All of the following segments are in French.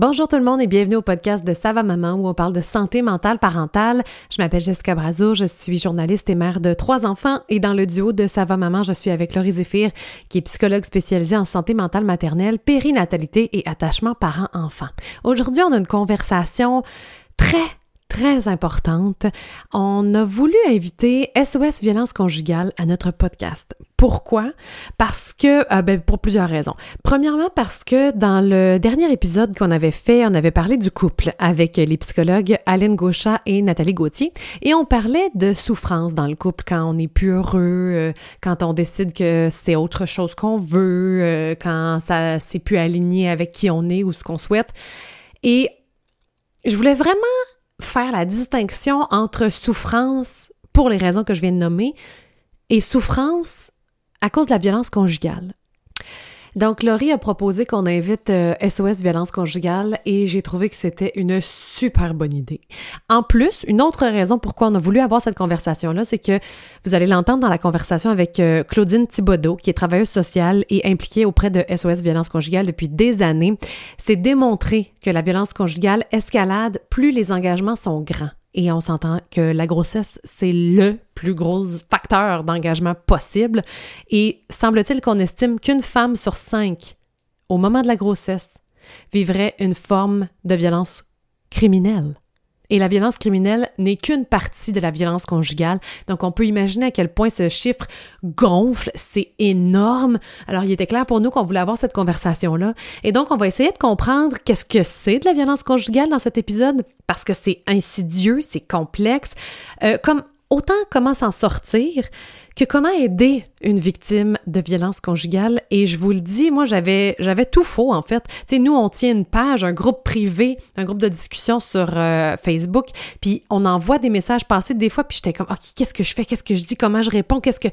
Bonjour tout le monde et bienvenue au podcast de Sava Maman où on parle de santé mentale parentale. Je m'appelle Jessica Brazo, je suis journaliste et mère de trois enfants et dans le duo de Sava Maman, je suis avec Laurie Zéphir qui est psychologue spécialisée en santé mentale maternelle, périnatalité et attachement parent-enfant. Aujourd'hui, on a une conversation très très importante. On a voulu inviter SOS Violence Conjugale à notre podcast. Pourquoi? Parce que, euh, ben, pour plusieurs raisons. Premièrement, parce que dans le dernier épisode qu'on avait fait, on avait parlé du couple avec les psychologues Aline Gauchat et Nathalie Gauthier, et on parlait de souffrance dans le couple quand on n'est plus heureux, euh, quand on décide que c'est autre chose qu'on veut, euh, quand ça s'est plus aligné avec qui on est ou ce qu'on souhaite. Et je voulais vraiment faire la distinction entre souffrance pour les raisons que je viens de nommer et souffrance à cause de la violence conjugale. Donc, Laurie a proposé qu'on invite SOS euh, Violence Conjugale et j'ai trouvé que c'était une super bonne idée. En plus, une autre raison pourquoi on a voulu avoir cette conversation-là, c'est que vous allez l'entendre dans la conversation avec euh, Claudine Thibodeau, qui est travailleuse sociale et impliquée auprès de SOS Violence Conjugale depuis des années. C'est démontré que la violence conjugale escalade plus les engagements sont grands. Et on s'entend que la grossesse, c'est le plus gros facteur d'engagement possible. Et semble-t-il qu'on estime qu'une femme sur cinq, au moment de la grossesse, vivrait une forme de violence criminelle. Et la violence criminelle n'est qu'une partie de la violence conjugale. Donc, on peut imaginer à quel point ce chiffre gonfle. C'est énorme. Alors, il était clair pour nous qu'on voulait avoir cette conversation-là. Et donc, on va essayer de comprendre qu'est-ce que c'est de la violence conjugale dans cet épisode, parce que c'est insidieux, c'est complexe. Euh, comme autant comment s'en sortir que comment aider une victime de violence conjugale. Et je vous le dis, moi, j'avais, j'avais tout faux, en fait. Tu sais, nous, on tient une page, un groupe privé, un groupe de discussion sur euh, Facebook, puis on envoie des messages passés des fois, puis j'étais comme, OK, qu'est-ce que je fais? Qu'est-ce que je dis? Comment je réponds? Qu'est-ce que...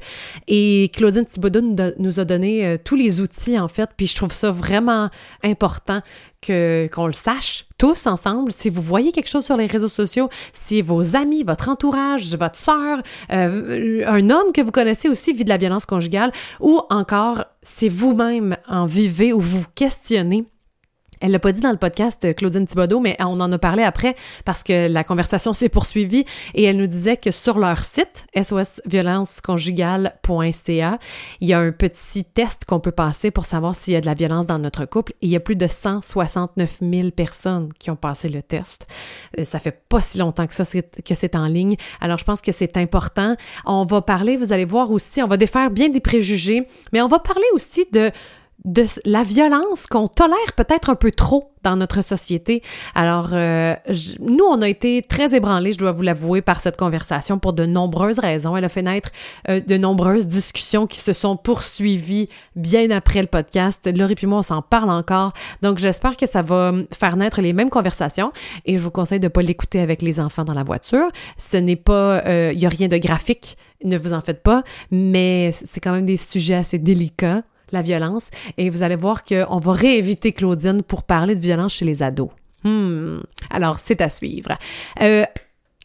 Et Claudine Thibodeau nous a donné euh, tous les outils, en fait, puis je trouve ça vraiment important que, qu'on le sache tous ensemble. Si vous voyez quelque chose sur les réseaux sociaux, si vos amis, votre entourage, votre soeur, euh, un homme que vous connaissez aussi vit de la violence conjugale, ou encore si vous-même en vivez ou vous vous questionnez elle l'a pas dit dans le podcast, euh, Claudine Thibodeau, mais on en a parlé après parce que la conversation s'est poursuivie et elle nous disait que sur leur site, sosviolenceconjugale.ca, il y a un petit test qu'on peut passer pour savoir s'il y a de la violence dans notre couple il y a plus de 169 000 personnes qui ont passé le test. Euh, ça fait pas si longtemps que ça que c'est en ligne. Alors je pense que c'est important. On va parler, vous allez voir aussi, on va défaire bien des préjugés, mais on va parler aussi de de la violence qu'on tolère peut-être un peu trop dans notre société. Alors, euh, nous, on a été très ébranlés, je dois vous l'avouer, par cette conversation pour de nombreuses raisons. Elle a fait naître euh, de nombreuses discussions qui se sont poursuivies bien après le podcast. Laurie et moi, on s'en parle encore. Donc, j'espère que ça va faire naître les mêmes conversations et je vous conseille de ne pas l'écouter avec les enfants dans la voiture. Ce n'est pas, euh, il n'y a rien de graphique, ne vous en faites pas, mais c'est quand même des sujets assez délicats la violence. Et vous allez voir qu'on va réinviter Claudine pour parler de violence chez les ados. Hmm. Alors, c'est à suivre. Euh,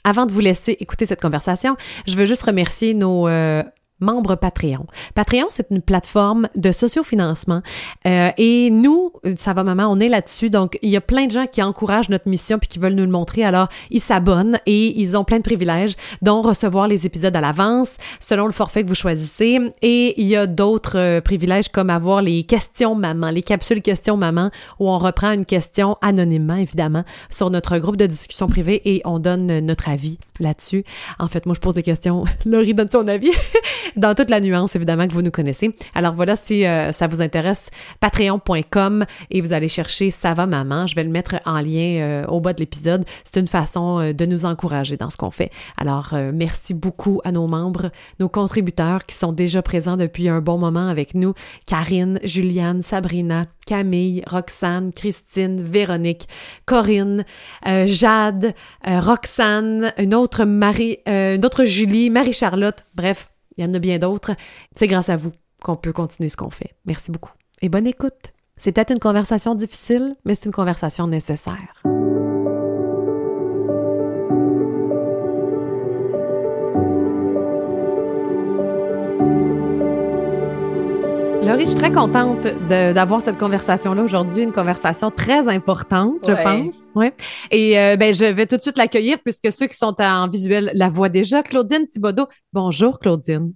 avant de vous laisser écouter cette conversation, je veux juste remercier nos euh, membre Patreon. Patreon, c'est une plateforme de sociofinancement euh, et nous, ça va maman, on est là-dessus. Donc, il y a plein de gens qui encouragent notre mission puis qui veulent nous le montrer. Alors, ils s'abonnent et ils ont plein de privilèges, dont recevoir les épisodes à l'avance selon le forfait que vous choisissez. Et il y a d'autres euh, privilèges comme avoir les questions maman, les capsules questions maman où on reprend une question anonymement, évidemment, sur notre groupe de discussion privée et on donne notre avis là-dessus. En fait, moi, je pose des questions. Laurie donne son avis dans toute la nuance, évidemment, que vous nous connaissez. Alors voilà, si euh, ça vous intéresse, patreon.com et vous allez chercher Ça va maman. Je vais le mettre en lien euh, au bas de l'épisode. C'est une façon euh, de nous encourager dans ce qu'on fait. Alors, merci beaucoup à nos membres, nos contributeurs qui sont déjà présents depuis un bon moment avec nous. Karine, Juliane, Sabrina, Camille, Roxane, Christine, Véronique, Corinne, Jade, Roxane, une autre Marie, une autre Julie, Marie-Charlotte, bref, il y en a bien d'autres. C'est grâce à vous qu'on peut continuer ce qu'on fait. Merci beaucoup. Et bonne écoute. C'est peut-être une conversation difficile, mais c'est une conversation nécessaire. Laurie, je suis très contente d'avoir cette conversation-là aujourd'hui, une conversation très importante, je pense. Ouais. Et euh, ben, je vais tout de suite l'accueillir puisque ceux qui sont en visuel la voient déjà. Claudine Thibodeau. Bonjour, Claudine.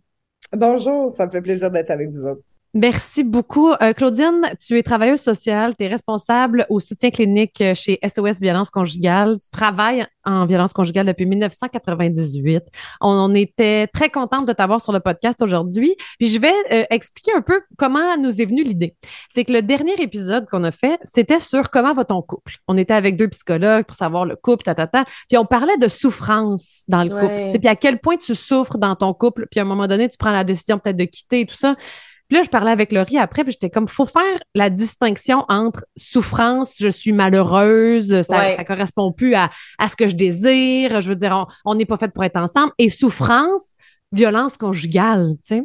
Bonjour, ça me fait plaisir d'être avec vous autres. Merci beaucoup. Euh, Claudine, tu es travailleuse sociale, tu es responsable au soutien clinique euh, chez SOS Violence Conjugale. Tu travailles en violence conjugale depuis 1998. On, était très contente de t'avoir sur le podcast aujourd'hui. Puis je vais euh, expliquer un peu comment nous est venue l'idée. C'est que le dernier épisode qu'on a fait, c'était sur comment va ton couple. On était avec deux psychologues pour savoir le couple, ta, ta, ta. Puis on parlait de souffrance dans le couple. Puis à quel point tu souffres dans ton couple. Puis à un moment donné, tu prends la décision peut-être de quitter et tout ça. Puis là, je parlais avec Laurie après, puis j'étais comme, faut faire la distinction entre souffrance, je suis malheureuse, ça, ça correspond plus à, à, ce que je désire, je veux dire, on n'est pas fait pour être ensemble, et souffrance, violence conjugale, tu sais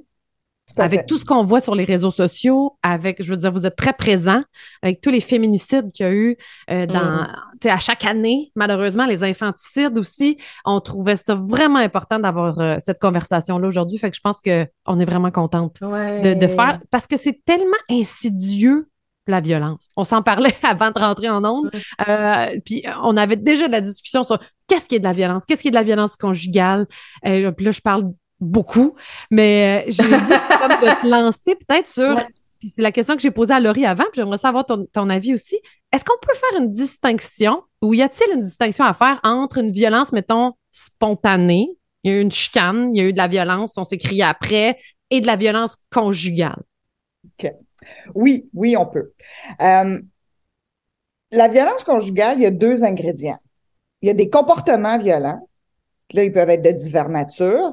avec tout ce qu'on voit sur les réseaux sociaux, avec, je veux dire, vous êtes très présent avec tous les féminicides qu'il y a eu euh, dans, mm. à chaque année, malheureusement, les infanticides aussi. On trouvait ça vraiment important d'avoir euh, cette conversation-là aujourd'hui. Fait que je pense qu'on est vraiment contente de, faire, parce que c'est tellement insidieux la violence. On s'en parlait avant de rentrer en ondes. Mm. Euh, puis on avait déjà de la discussion sur qu'est-ce qui est de la violence, qu'est-ce qui est de la violence conjugale. puis là, je parle beaucoup, mais euh, j'ai envie de te lancer peut-être sur. Puis c'est la question que j'ai posée à Laurie avant, puis j'aimerais savoir ton, avis aussi. Est-ce qu'on peut faire une distinction, ou y a-t-il une distinction à faire entre une violence, mettons, spontanée, il y a eu une chicane, il y a eu de la violence, on s'est crié après, et de la violence conjugale? OK. Oui, oui, on peut. Euh, la violence conjugale, il y a deux ingrédients. Il y a des comportements violents Là, ils peuvent être de diverses natures.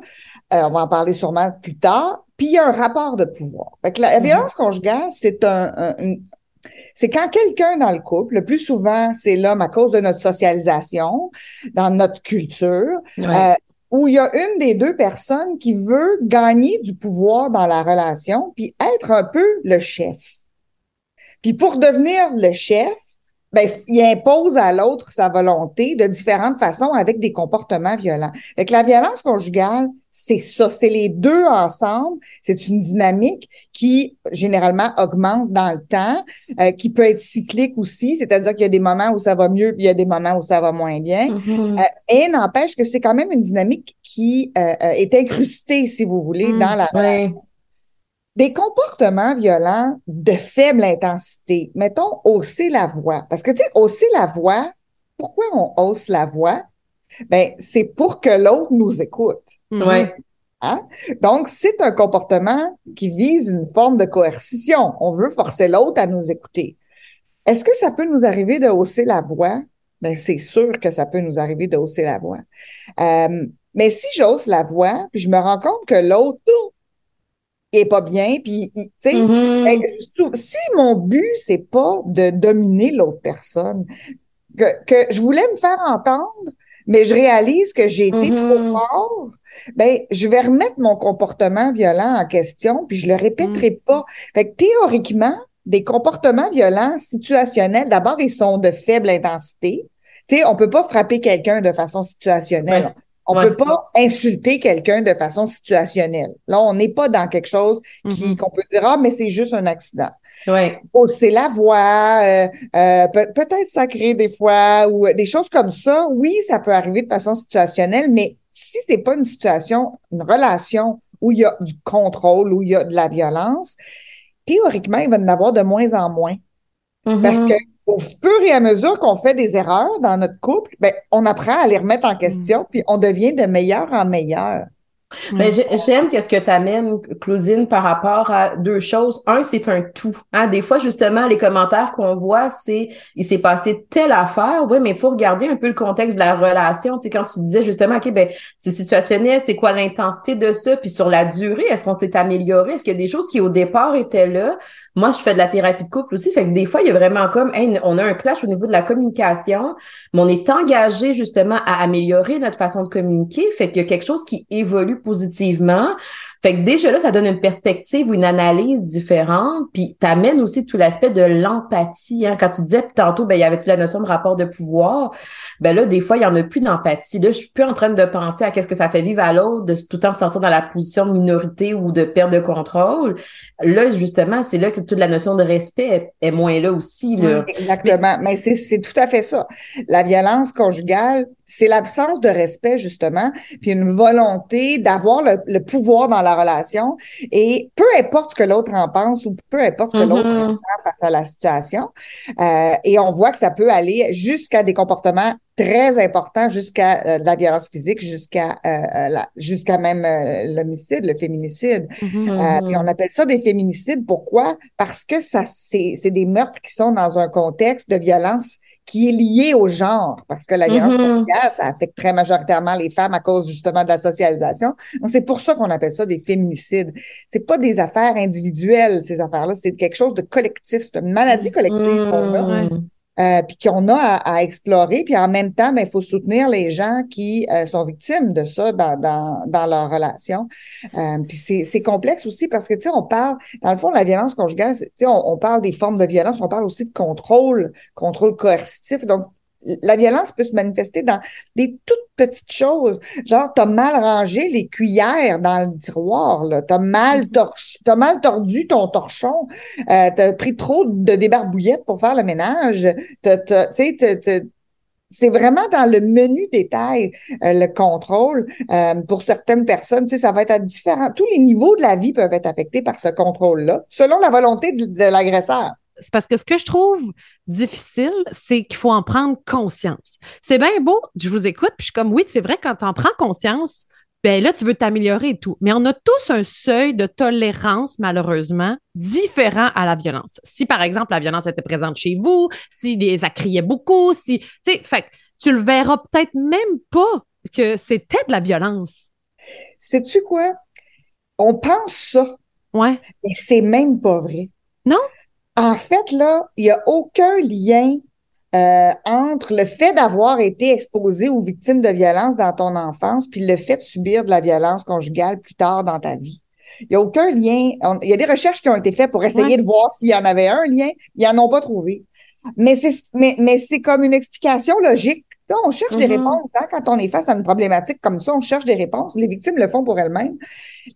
Euh, on va en parler sûrement plus tard. Puis il y a un rapport de pouvoir. Fait la, mm-hmm. violence conjugale, c'est un, c'est quand quelqu'un dans le couple, le plus souvent, c'est l'homme à cause de notre socialisation, dans notre culture, euh, où il y a une des deux personnes qui veut gagner du pouvoir dans la relation, puis être un peu le chef. Puis pour devenir le chef, ben, il impose à l'autre sa volonté de différentes façons avec des comportements violents. Fait la violence conjugale, c'est ça, c'est les deux ensemble. C'est une dynamique qui généralement augmente dans le temps, euh, qui peut être cyclique aussi, c'est-à-dire qu'il y a des moments où ça va mieux, puis il y a des moments où ça va moins bien. Mm-hmm. Euh, et n'empêche que c'est quand même une dynamique qui euh, est incrustée, si vous voulez, mm, dans la. Des comportements violents de faible intensité. Mettons, hausser la voix. Parce que, tu sais, hausser la voix, pourquoi on hausse la voix? Ben, c'est pour que l'autre nous écoute. Mm-hmm. Oui. Hein? Donc, c'est un comportement qui vise une forme de coercition. On veut forcer l'autre à nous écouter. Est-ce que ça peut nous arriver de hausser la voix? Ben, c'est sûr que ça peut nous arriver de hausser la voix. Euh, mais si j'hausse la voix, puis je me rends compte que l'autre est pas bien. Puis, tu sais, mm-hmm. si mon but, c'est pas de dominer l'autre personne, que, que je voulais me faire entendre, mais je réalise que j'ai été trop mm-hmm. fort, ben, je vais remettre mon comportement violent en question, puis je le répéterai mm. pas. Fait que théoriquement, des comportements violents situationnels, d'abord, ils sont de faible intensité. Tu sais, on peut pas frapper quelqu'un de façon situationnelle. On ne peut pas insulter quelqu'un de façon situationnelle. Là, on n'est pas dans quelque chose qui mm-hmm. qu'on peut dire ah mais c'est juste un accident. Ouais. c'est la voix, euh, euh, peut-être sacré des fois ou des choses comme ça. Oui, ça peut arriver de façon situationnelle, mais si c'est pas une situation, une relation où il y a du contrôle, où il y a de la violence, théoriquement, il va y en avoir de moins en moins. Mm-hmm. Parce que au fur et à mesure qu'on fait des erreurs dans notre couple, ben, on apprend à les remettre en question, puis on devient de meilleur en meilleur. Mais mm. j'aime qu'est-ce que tu amènes, Claudine, par rapport à deux choses. Un, c'est un tout. Hein? Des fois, justement, les commentaires qu'on voit, c'est il s'est passé telle affaire. Oui, mais il faut regarder un peu le contexte de la relation. Tu sais, quand tu disais justement, OK, ben, c'est situationnel, c'est quoi l'intensité de ça? Puis sur la durée, est-ce qu'on s'est amélioré? Est-ce qu'il y a des choses qui, au départ, étaient là? Moi, je fais de la thérapie de couple aussi. Fait que des fois, il y a vraiment comme, on a un clash au niveau de la communication, mais on est engagé justement à améliorer notre façon de communiquer. Fait qu'il y a quelque chose qui évolue positivement. Fait que déjà là, ça donne une perspective ou une analyse différente, puis t'amènes aussi tout l'aspect de l'empathie. Hein. Quand tu disais tantôt, ben il y avait toute la notion de rapport de pouvoir, ben là, des fois, il y en a plus d'empathie. Là, je suis plus en train de penser à qu'est-ce que ça fait vivre à l'autre, tout le temps sortir dans la position de minorité ou de perte de contrôle. Là, justement, c'est là que toute la notion de respect est, moins là aussi. Là. exactement. Mais, c'est tout à fait ça. La violence conjugale, c'est l'absence de respect, justement, puis une volonté d'avoir le, pouvoir dans la relation. Et peu importe ce que l'autre en pense ou peu importe ce que l'autre mm-hmm. ressent face à la situation, euh, et on voit que ça peut aller jusqu'à des comportements très importants, jusqu'à euh, la violence physique, jusqu'à euh, jusqu'à même l'homicide, le féminicide. Mm-hmm. et on appelle ça des féminicides. Pourquoi? Parce que ça, c'est des meurtres qui sont dans un contexte de violence qui est lié au genre, parce que la violence mm ça affecte très majoritairement les femmes à cause justement de la socialisation. Donc, c'est pour ça qu'on appelle ça des féminicides. C'est pas des affaires individuelles, ces affaires-là, c'est quelque chose de collectif, c'est une maladie collective qu'on a. Euh, puis qu'on a à, explorer. Puis en même temps, il ben, faut soutenir les gens qui euh, sont victimes de ça dans, dans, dans leur relation. Euh, puis c'est complexe aussi parce que, tu sais, on parle, dans le fond, la violence conjugale, tu sais, on, on, parle des formes de violence, on parle aussi de contrôle, contrôle coercitif. Donc, la violence peut se manifester dans des toutes petites choses. Genre, t'as mal rangé les cuillères dans le tiroir, là. T'as mal mm-hmm. torché, mal tordu ton torchon. Euh, t'as pris trop de débarbouillettes pour faire le ménage. C'est vraiment dans le menu détail euh, le contrôle euh, pour certaines personnes ça va être à différents tous les niveaux de la vie peuvent être affectés par ce contrôle là selon la volonté de l'agresseur c'est parce que ce que je trouve difficile, c'est qu'il faut en prendre conscience. C'est bien beau, je vous écoute, puis je suis comme, oui, c'est vrai, quand tu en prends conscience, ben là, tu veux t'améliorer et tout. Mais on a tous un seuil de tolérance, malheureusement, différent à la violence. Si, par exemple, la violence était présente chez vous, si ça criait beaucoup, si, tu sais, fait tu le verras peut-être même pas que c'était de la violence. Sais-tu quoi? On pense ça. Ouais. Mais c'est même pas vrai. Non? En fait, là, il n'y a aucun lien euh, entre le fait d'avoir été exposé aux victimes de violence dans ton enfance, puis le fait de subir de la violence conjugale plus tard dans ta vie. Il n'y a aucun lien. il y a des recherches qui ont été faites pour essayer de voir s'il y en avait un lien. Ils n'en ont pas trouvé. Mais c'est, mais, mais c'est comme une explication logique. on cherche des mm-hmm. réponses. Hein, quand on est face à une problématique comme ça, on cherche des réponses. Les victimes le font pour elles-mêmes.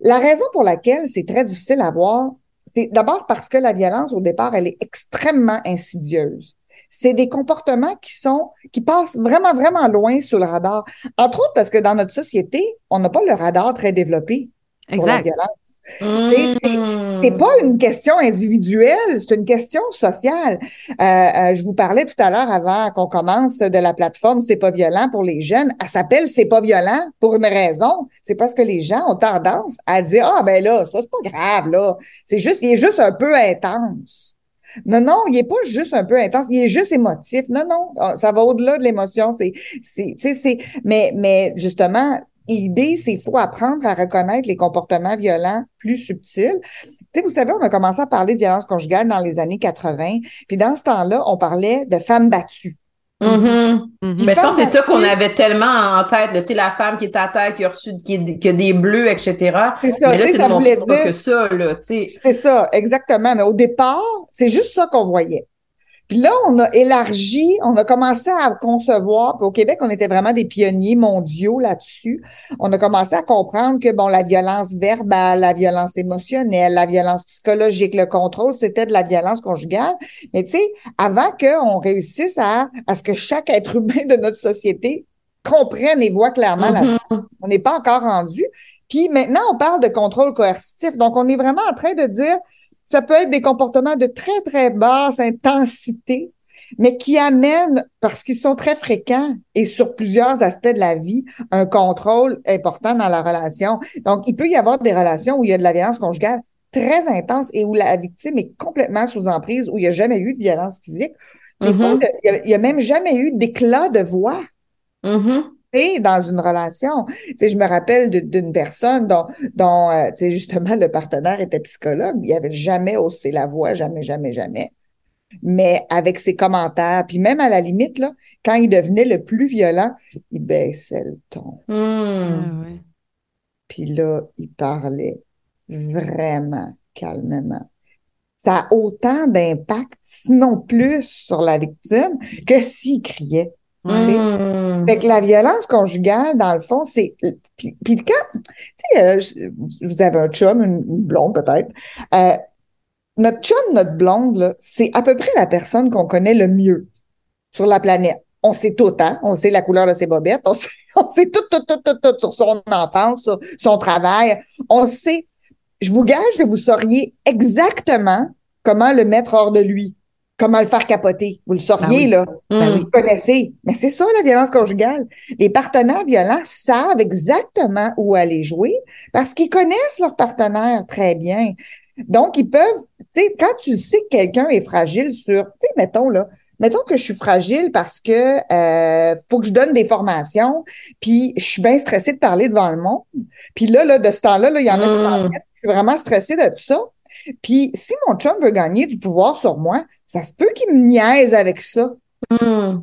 La raison pour laquelle c'est très difficile à voir, c'est d'abord parce que la violence, au départ, elle est extrêmement insidieuse. C'est des comportements qui sont, qui passent vraiment, vraiment loin sous le radar. Entre autres parce que dans notre société, on n'a pas le radar très développé pour la violence. C'est pas une question individuelle, c'est une question sociale. Euh, euh, je vous parlais tout à l'heure avant qu'on commence de la plateforme C'est pas violent pour les jeunes. Elle s'appelle C'est pas violent pour une raison. C'est parce que les gens ont tendance à dire ah ben là ça c'est pas grave là. C'est juste il est juste un peu intense. Non, non, il est pas juste un peu intense, il est juste émotif. Non, non, ça va au-delà de l'émotion. C'est, c'est, mais, mais justement, L'idée, c'est qu'il faut apprendre à reconnaître les comportements violents plus subtils. Tu sais, vous savez, on a commencé à parler de violence conjugale dans les années 80. Puis dans ce temps-là, on parlait de femmes battues. Mm-hmm. Mm-hmm. Mais je pense que c'est ça qu'on avait tellement en tête, tu sais, la femme qui est à terre, qui a reçu qui, a des bleus, etc. C'est ça, mais là, c'est ça voulait dire que ça, là, tu sais. C'est ça, exactement. Mais au départ, c'est juste ça qu'on voyait. Puis là, on a élargi, on a commencé à concevoir, puis au Québec, on était vraiment des pionniers mondiaux là-dessus. On a commencé à comprendre que, bon, la violence verbale, la violence émotionnelle, la violence psychologique, le contrôle, c'était de la violence conjugale. Mais tu sais, avant qu'on réussisse à, à ce que chaque être humain de notre société comprenne et voit clairement, mm-hmm. on n'est pas encore rendu. Puis maintenant, on parle de contrôle coercitif. Donc, on est vraiment en train de dire, ça peut être des comportements de très, très basse intensité, mais qui amènent, parce qu'ils sont très fréquents et sur plusieurs aspects de la vie, un contrôle important dans la relation. Donc, il peut y avoir des relations où il y a de la violence conjugale très intense et où la victime est complètement sous emprise, où il n'y a jamais eu de violence physique. Mm-hmm. il n'y a, même jamais eu d'éclat de voix. Mm-hmm dans une relation. Je me rappelle d'une personne dont, dont euh, justement, le partenaire était psychologue. Il avait jamais haussé la voix, jamais, jamais, jamais. Mais avec ses commentaires, puis même à la limite, là, quand il devenait le plus violent, il baissait le ton. Hmm. Ah, puis là, il parlait vraiment calmement, ça a autant d'impact, sinon plus, sur la victime que s'il criait. Mmh. Fait que la violence conjugale, dans le fond, c'est. Puis, puis quand. Tu sais, euh, vous avez un chum, une, une blonde peut-être. Euh, notre chum, notre blonde, là, c'est à peu près la personne qu'on connaît le mieux sur la planète. On sait tout, hein? On sait la couleur de ses bobettes. On sait, on sait tout, tout, tout, tout, tout sur son enfance, sur son travail. On sait. Je vous gage que vous sauriez exactement comment le mettre hors de lui comment le faire capoter? Vous le sauriez, Ben oui. là. Ben Vous le connaissez. Mais c'est ça, la violence conjugale. Les partenaires violents savent exactement où aller jouer parce qu'ils connaissent leur partenaire très bien. Donc, ils peuvent, tu sais, quand tu sais que quelqu'un est fragile sur, tu sais, mettons, là, mettons que je suis fragile parce que euh, faut que je donne des formations, puis je suis bien stressée de parler devant le monde. Puis là, là, de ce temps-là, là, il y en a qui s'en Mm. mettent. Je suis vraiment stressée de tout ça. Puis si mon chum veut gagner du pouvoir sur moi, ça se peut qu'il me niaise avec ça. Mmh.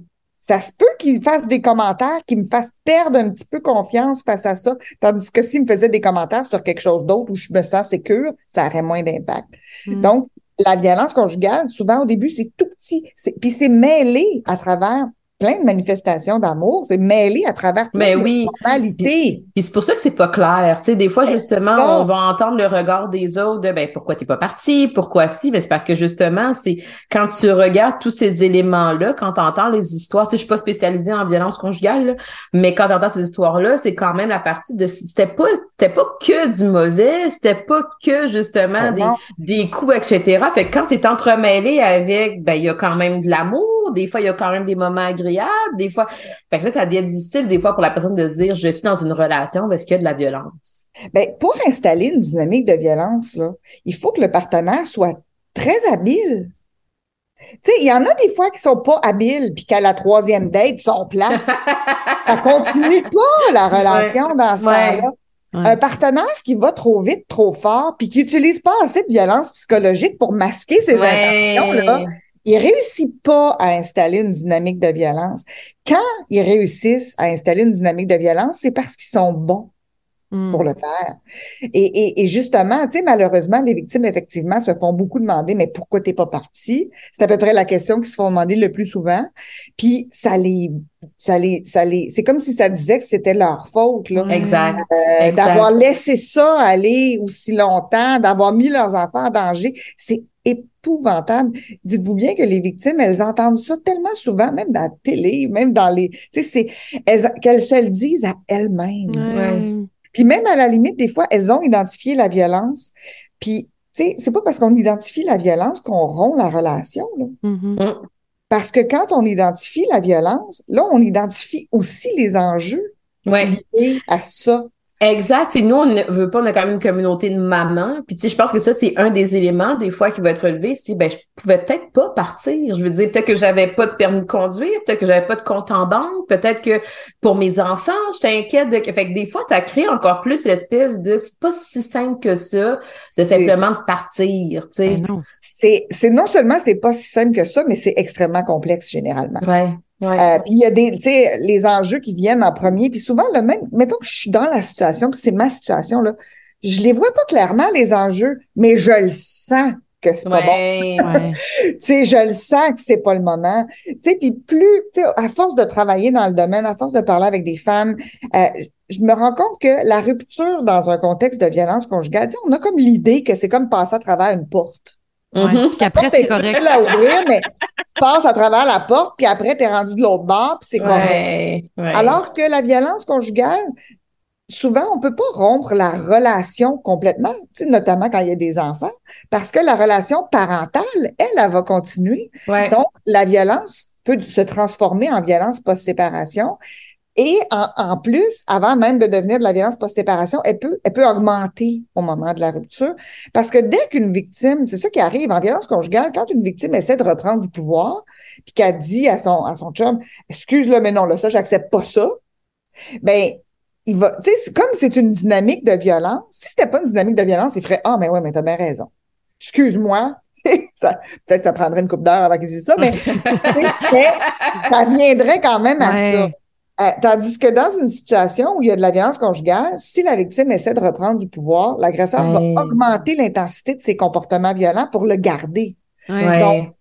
Ça se peut qu'il fasse des commentaires qui me fassent perdre un petit peu confiance face à ça. Tandis que s'il me faisait des commentaires sur quelque chose d'autre où je me sens sécure, ça aurait moins d'impact. Mm. Donc, la violence conjugale, souvent au début, c'est tout petit. Puis c'est mêlé à travers plein de manifestations d'amour. C'est mêlé à travers plein Mais de oui. Puis c'est pour ça que c'est pas clair. Tu sais, des fois, justement, on va entendre le regard des autres de ben pourquoi t'es pas parti, pourquoi si, mais c'est parce que justement, c'est quand tu regardes tous ces éléments-là, quand tu entends les histoires, tu sais, je suis pas spécialisée en violence conjugale, là, mais quand tu entends ces histoires-là, c'est quand même la partie de c'était pas c'était pas que du mauvais, c'était pas que justement des, des coups, etc. Fait que quand c'est entremêlé avec ben il y a quand même de l'amour, des fois il y a quand même des moments agréables, des fois. Fait que là, ça devient difficile des fois pour la personne de se dire je suis dans une relation parce qu'il y a de la violence? Ben, pour installer une dynamique de violence, là, il faut que le partenaire soit très habile. Tu sais, il y en a des fois qui sont pas habiles, puis qu'à la troisième date, ils sont plats. Ça continue pas, la relation, dans ce Ouais. temps-là. Ouais. Un partenaire qui va trop vite, trop fort, puis qui utilise pas assez de violence psychologique pour masquer ses intentions-là, il réussit pas à installer une dynamique de violence. Quand ils réussissent à installer une dynamique de violence, c'est parce qu'ils sont bons Mm. pour le faire. Et, et, et justement, tu sais, malheureusement, les victimes, effectivement, se font beaucoup demander, mais pourquoi t'es pas parti? C'est à peu près la question qu'ils se font demander le plus souvent. Puis ça les, ça les, ça les, c'est comme si ça disait que c'était leur faute, là. Exact. Euh, exact. d'avoir laissé ça aller aussi longtemps, d'avoir mis leurs enfants en danger. C'est épouvantable. Dites-vous bien que les victimes, elles entendent ça tellement souvent, même dans la télé, même dans les, tu sais, qu'elles se le disent à elles-mêmes. Ouais. Puis même à la limite, des fois, elles ont identifié la violence. Puis, tu sais, c'est pas parce qu'on identifie la violence qu'on rompt la relation. Là. Mhm. Parce que quand on identifie la violence, là, on identifie aussi les enjeux Ouais. liés à ça. Exact. Et nous, on ne veut pas, on a quand même une communauté de mamans. Puis, tu sais, je pense que ça, c'est un des éléments, des fois, qui va être relevé. Si, ben, je pouvais peut-être pas partir. Je veux dire, peut-être que j'avais pas de permis de conduire, peut-être que j'avais pas de compte en banque, peut-être que pour mes enfants, j'étais inquiète de, fait que des fois, ça crée encore plus l'espèce de, c'est pas si simple que ça, de simplement de partir, tu sais. Ben c'est non seulement c'est pas si simple que ça, mais c'est extrêmement complexe généralement. Ouais. Ouais. Euh, puis il y a des, tu sais, les enjeux qui viennent en premier. Puis souvent, le même, mettons que je suis dans la situation, puis c'est ma situation, là, je les vois pas clairement, les enjeux, mais je le sens que c'est pas bon. Ouais. Tu sais, je le sens que c'est pas le moment. Tu sais, puis plus, tu sais, à force de travailler dans le domaine, à force de parler avec des femmes, euh, je me rends compte que la rupture dans un contexte de violence conjugale, tu sais, on a comme l'idée que c'est comme passer à travers une porte. Ouais. Mhm. Puis après, c'est correct. à ouvrir, mais tu passes à travers la porte, puis après, t'es rendu de l'autre bord, puis c'est correct. Ouais. Ouais. Alors que la violence conjugale, souvent, on peut pas rompre la relation complètement, tu notamment quand il y a des enfants, parce que la relation parentale, elle, elle va continuer. Donc, la violence peut se transformer en violence post-séparation. Et en, en plus, avant même de devenir de la violence post-séparation, elle peut, elle peut augmenter au moment de la rupture. Parce que dès qu'une victime, c'est ça qui arrive en violence conjugale, quand une victime essaie de reprendre du pouvoir, puis qu'elle dit à son, à son chum, excuse-le, mais non, là, ça, j'accepte pas ça, ben, il va, tu sais, comme c'est une dynamique de violence. Si c'était pas une dynamique de violence, il ferait, ah, mais ouais, mais t'as bien raison. Excuse-moi. Peut-être que ça prendrait une coupe d'heure avant qu'il dise ça, mais, ça viendrait quand même à Ouais. ça. Euh, tandis que dans une situation où il y a de la violence conjugale, si la victime essaie de reprendre du pouvoir, l'agresseur Ouais. va augmenter l'intensité de ses comportements violents pour le garder. Ouais. Donc,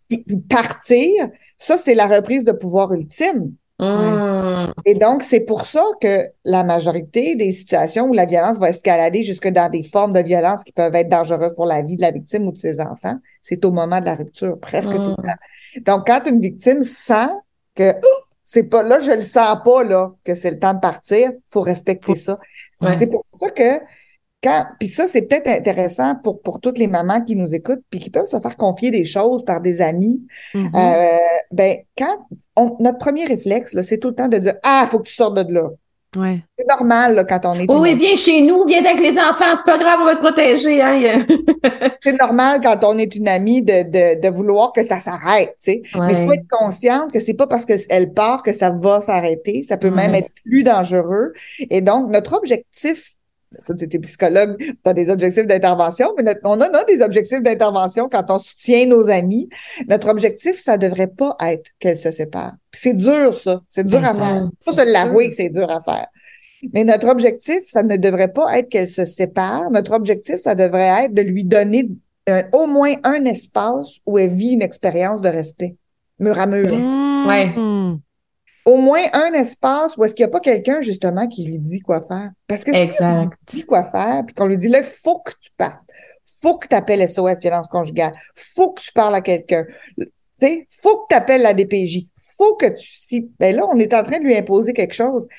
partir, ça, c'est la reprise de pouvoir ultime. Hum. Et donc, c'est pour ça que la majorité des situations où la violence va escalader jusque dans des formes de violence qui peuvent être dangereuses pour la vie de la victime ou de ses enfants, c'est au moment de la rupture, presque tout le Mm. temps. Donc, quand une victime sent que c'est pas là, je le sens pas là, que c'est le temps de partir, faut respecter ça. Ouais. C'est pour ça que quand, puis ça, c'est peut-être intéressant pour, pour toutes les mamans qui nous écoutent, puis qui peuvent se faire confier des choses par des amis. Mhm. Euh, ben, quand on- notre premier réflexe, là, c'est tout le temps de dire Ah, faut que tu sortes de là. Ouais. C'est normal là, quand on est Oui, oui, viens chez nous, viens avec les enfants, c'est pas grave, on va te protéger. Hein. c'est normal quand on est une amie de, de, de vouloir que ça s'arrête, tu sais. Mais il faut Ouais. être consciente que c'est pas parce qu'elle part que ça va s'arrêter. Ça peut même Ouais. être plus dangereux. Et donc, notre objectif, tu es psychologue, tu as des objectifs d'intervention, mais notre- on a, on a des objectifs d'intervention quand on soutient nos amis. Notre objectif, ça devrait pas être qu'elles se séparent. C'est dur, ça. C'est dur à faire. Faut se l'avouer que c'est dur à faire. Mais notre objectif, ça ne devrait pas être qu'elle se sépare. Notre objectif, ça devrait être de lui donner au moins un espace où elle vit une expérience de respect, mur à mur. Ouais. Mhm. Au moins un espace où est-ce qu'il n'y a pas quelqu'un, justement, qui lui dit quoi faire. Parce que si on lui Exact. dit quoi faire, puis qu'on lui dit là, il faut que tu partes, faut que tu appelles SOS violence conjugale, faut que tu parles à quelqu'un, tu sais, faut que tu appelles la DPJ, faut que tu si ben là, on est en train de lui imposer quelque chose.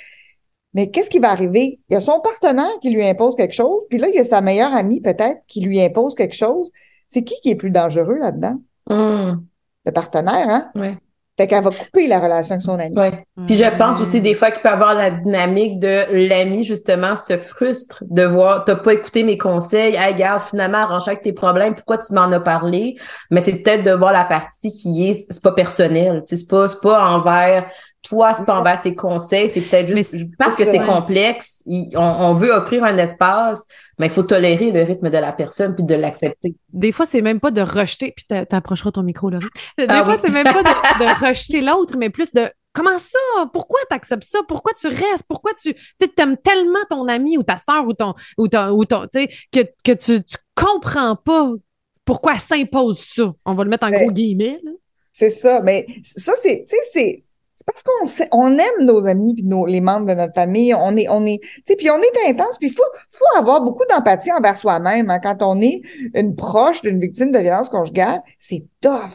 Mais qu'est-ce qui va arriver? Il y a son partenaire qui lui impose quelque chose, puis là, il y a sa meilleure amie, peut-être, qui lui impose quelque chose. C'est qui qui est plus dangereux là-dedans? Hum. Le partenaire, hein? Ouais. Fait qu'elle va couper la relation avec son ami. Ouais. Puis je pense aussi des fois qu'il peut y avoir la dynamique de l'ami justement se frustre de voir t'as pas écouté mes conseils, hey regarde finalement arrange avec tes problèmes, pourquoi tu m'en as parlé? Mais c'est peut-être de voir la partie qui est c'est pas personnel, tu sais, c'est pas c'est pas envers toi, c'est pas envers tes conseils, c'est peut-être juste parce que c'est c'est complexe, il- on, on veut offrir un espace, mais il faut tolérer le rythme de la personne puis de l'accepter. Des fois, c'est même pas de rejeter, puis t'a- t'approcheras ton micro, Laurie. Des Ah fois, oui. c'est même pas de, de rejeter l'autre, mais plus de comment ça? Pourquoi tu acceptes ça? Pourquoi tu restes? Pourquoi tu aimes tellement ton ami ou ta soeur ou ton ou ton, ou ton tu sais, que, que tu, tu comprends pas pourquoi s'impose ça? On va le mettre en Mais- gros guillemets. là. C'est ça. Mais ça, c'est, tu sais, c'est, parce qu'on sait- on aime nos amis puis nos, les membres de notre famille. On est, on est, tu sais, puis on est intense. Puis il faut, faut avoir beaucoup d'empathie envers soi-même. hein. Quand on est une proche d'une victime de violence conjugale, c'est tough.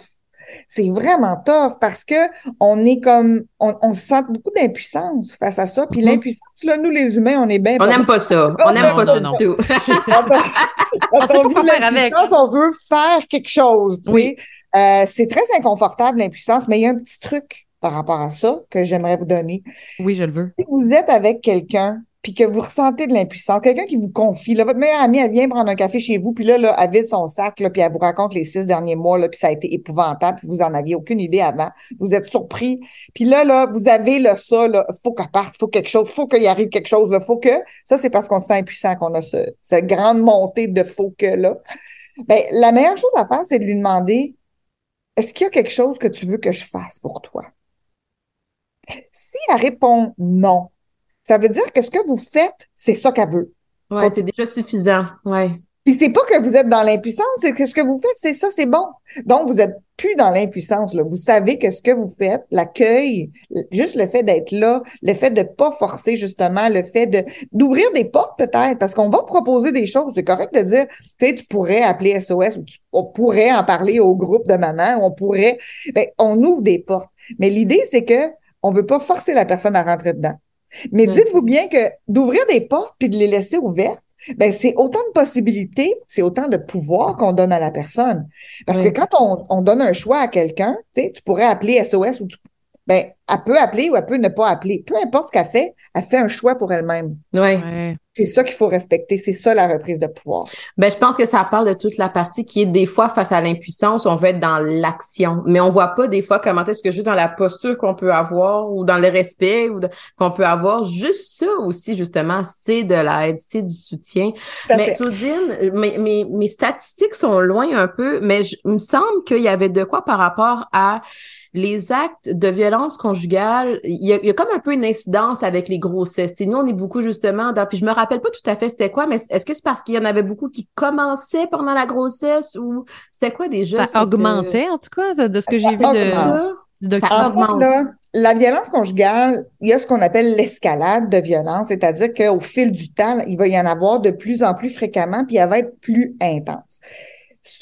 C'est vraiment tough parce que on est comme, on, on se sent beaucoup d'impuissance face à ça. Puis Mhm. l'impuissance, là, nous, les humains, on est bien. On n'aime pas ça, on n'aime pas ça non. du tout. On, sait pas faire avec. on veut faire quelque chose, tu sais. Oui. Euh, c'est très inconfortable, l'impuissance, mais il y a un petit truc par rapport à ça que j'aimerais vous donner. Oui, je le veux. Si vous êtes avec quelqu'un, puis que vous ressentez de l'impuissance, quelqu'un qui vous confie, là, votre meilleure amie, elle vient prendre un café chez vous, puis là, là, elle vide son sac, là, puis elle vous raconte les six derniers mois, là, puis ça a été épouvantable, puis vous en aviez aucune idée avant. Vous êtes surpris. Puis là, là, vous avez là, ça, là, faut qu'elle parte, faut quelque chose, faut qu'il arrive quelque chose, là, faut que. Ça, c'est parce qu'on se sent impuissant qu'on a ce, cette grande montée de faut que là. Ben, la meilleure chose à faire, c'est de lui demander est-ce qu'il y a quelque chose que tu veux que je fasse pour toi? Si elle répond non, ça veut dire que ce que vous faites, c'est ça qu'elle veut. Ouais, c'est déjà suffisant. Ouais. Puis c'est pas que vous êtes dans l'impuissance, c'est que ce que vous faites, c'est ça, c'est bon. Donc, vous êtes plus dans l'impuissance. Vous savez que ce que vous faites, l'accueil, juste le fait d'être là, le fait de pas forcer, justement, le fait de, d'ouvrir des portes, peut-être, parce qu'on va proposer des choses. C'est correct de dire, tu sais, tu pourrais appeler SOS ou tu, on pourrait en parler au groupe de maman, on pourrait, ben, on ouvre des portes. Mais l'idée, c'est que on veut pas forcer la personne à rentrer dedans. Mais dites-vous bien que d'ouvrir des portes puis de les laisser ouvertes, ben, c'est autant de possibilités, c'est autant de pouvoir qu'on donne à la personne. Parce que quand on, on donne un choix à quelqu'un, tu sais, tu pourrais appeler SOS ou tu, ben, elle peut appeler ou elle peut ne pas appeler. Peu importe ce qu'elle fait, elle fait un choix pour elle-même. Ouais. Ouais. C'est ça qu'il faut respecter. C'est ça la reprise de pouvoir. Ben, je pense que ça parle de toute la partie qui est des fois face à l'impuissance, on veut être dans l'action, mais on voit pas des fois comment est-ce que juste dans la posture qu'on peut avoir ou dans le respect ou qu'on peut avoir. Juste ça aussi, justement, c'est de l'aide, c'est du soutien. Mais fait. Claudine, mes, mes, mes statistiques sont loin un peu, mais je- il me semble qu'il y avait de quoi par rapport à les actes de violence conjugale, il y, a, comme un peu une incidence avec les grossesses. Et nous, on est beaucoup justement dans, puis je me rappelle pas tout à fait c'était quoi, mais est-ce que c'est parce qu'il y en avait beaucoup qui commençaient pendant la grossesse ou c'était quoi déjà? Ça augmentait, en tout cas, de ce que j'ai vu de, document. la violence conjugale, il y a ce qu'on appelle l'escalade de violence, c'est-à-dire qu'au fil du temps, il va y en avoir de plus en plus fréquemment, puis elle va être plus intense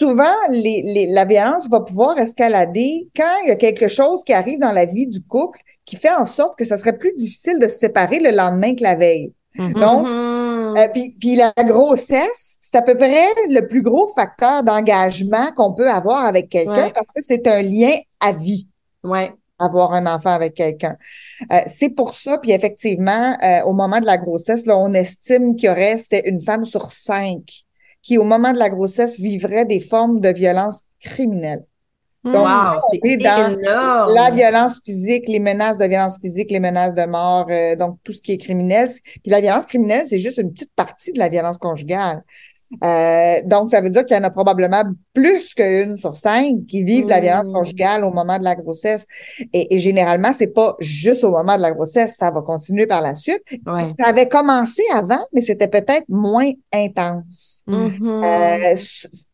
souvent, les, la violence va pouvoir escalader quand il y a quelque chose qui arrive dans la vie du couple qui fait en sorte que ça serait plus difficile de se séparer le lendemain que la veille. Mm-hmm. Donc, euh, puis, la grossesse, c'est à peu près le plus gros facteur d'engagement qu'on peut avoir avec quelqu'un parce que c'est un lien à vie. Ouais. Avoir un enfant avec quelqu'un. Euh, c'est pour ça, puis effectivement, euh, au moment de la grossesse, là, on estime qu'il y aurait, c'était une femme sur cinq qui, au moment de la grossesse, vivraient des formes de violence criminelle. Hmm. Donc, wow, c'est dans la violence physique, les menaces de violence physique, les menaces de mort, euh, donc tout ce qui est criminel. Puis la violence criminelle, c'est juste une petite partie de la violence conjugale. Euh, donc, ça veut dire qu'il y en a probablement plus qu'une sur cinq qui vivent la violence mmh. conjugale au moment de la grossesse. Et, et généralement, c'est pas juste au moment de la grossesse, ça va continuer par la suite. Ça avait commencé avant, mais c'était peut-être moins intense. Mmh. Euh,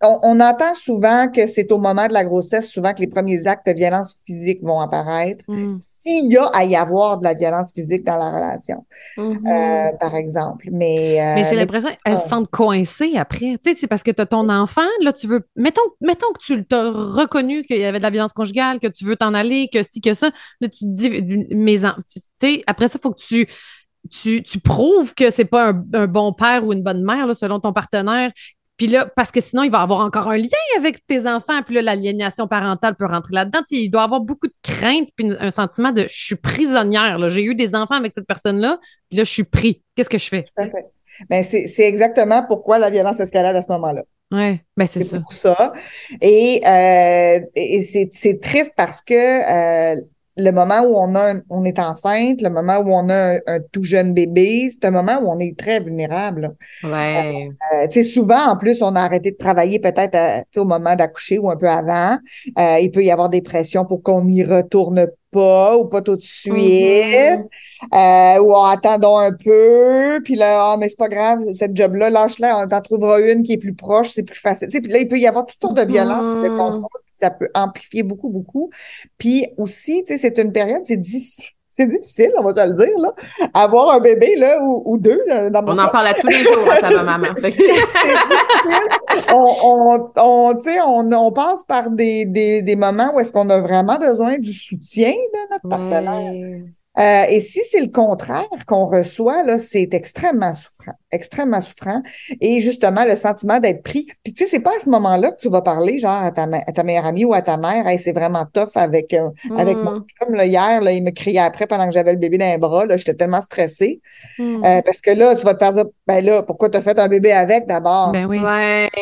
on, entend souvent que c'est au moment de la grossesse, souvent que les premiers actes de violence physique vont apparaître. Mmh. S'il y a à y avoir de la violence physique dans la relation, euh, par exemple. Mais, mais j'ai l'impression qu'elles se sentent coincées après. Tu sais, c'est parce que tu as ton enfant, là, tu veux. Mettons, mettons que tu as reconnu qu'il y avait de la violence conjugale, que tu veux t'en aller, que si, que ça. Là, tu te dis, mes Tu sais, après ça, il faut que tu. Tu, tu, prouves que c'est pas un, bon père ou une bonne mère, là, selon ton partenaire. Puis là, parce que sinon, il va avoir encore un lien avec tes enfants. Puis là, l'aliénation parentale peut rentrer là-dedans. il doit avoir beaucoup de crainte puis un sentiment de je suis prisonnière. J'ai eu des enfants avec cette personne-là. Puis là, je suis pris. Qu'est-ce que je fais? Ben, c'est exactement pourquoi la violence escalade à ce moment-là. Oui, ben c'est ça. Pour ça. Et, euh, et c'est triste parce que euh, le moment où on a on est enceinte, le moment où on a un, tout jeune bébé, c'est un moment où on est très vulnérable. Ouais. Euh, tu sais, souvent, en plus, on a arrêté de travailler peut-être euh, au moment d'accoucher ou un peu avant. Euh, il peut y avoir des pressions pour qu'on n'y retourne pas ou pas tout de suite. Mm-hmm. ou attendons un peu. Puis là, ah, mais c'est pas grave, cette job-là, lâche-la, on t'en trouvera une qui est plus proche, c'est plus facile. Tu sais, puis là, il peut y avoir toutes sortes de violences, de ça peut amplifier beaucoup, beaucoup. Puis aussi, tu sais, c'est une période, c'est difficile. C'est difficile, on va te le dire, là. Avoir un bébé, là, ou, deux. dans on en parle à tous les jours, ça va, maman. on, on, tu sais, on, on, passe par des, des, des moments où est-ce qu'on a vraiment besoin du soutien de notre partenaire. Euh, et si c'est le contraire qu'on reçoit, là, c'est extrêmement souffrant, extrêmement souffrant. Et justement, le sentiment d'être pris. Puis tu sais, c'est pas à ce moment-là que tu vas parler, genre à ta, à ta meilleure amie ou à ta mère, hey, c'est vraiment tough avec euh, avec mon mm. hier, là, il me criait après pendant que j'avais le bébé dans les bras, là, j'étais tellement stressée. Mm. Euh, parce que là, tu vas te faire dire, ben là, pourquoi tu as fait un bébé avec d'abord? Ben oui.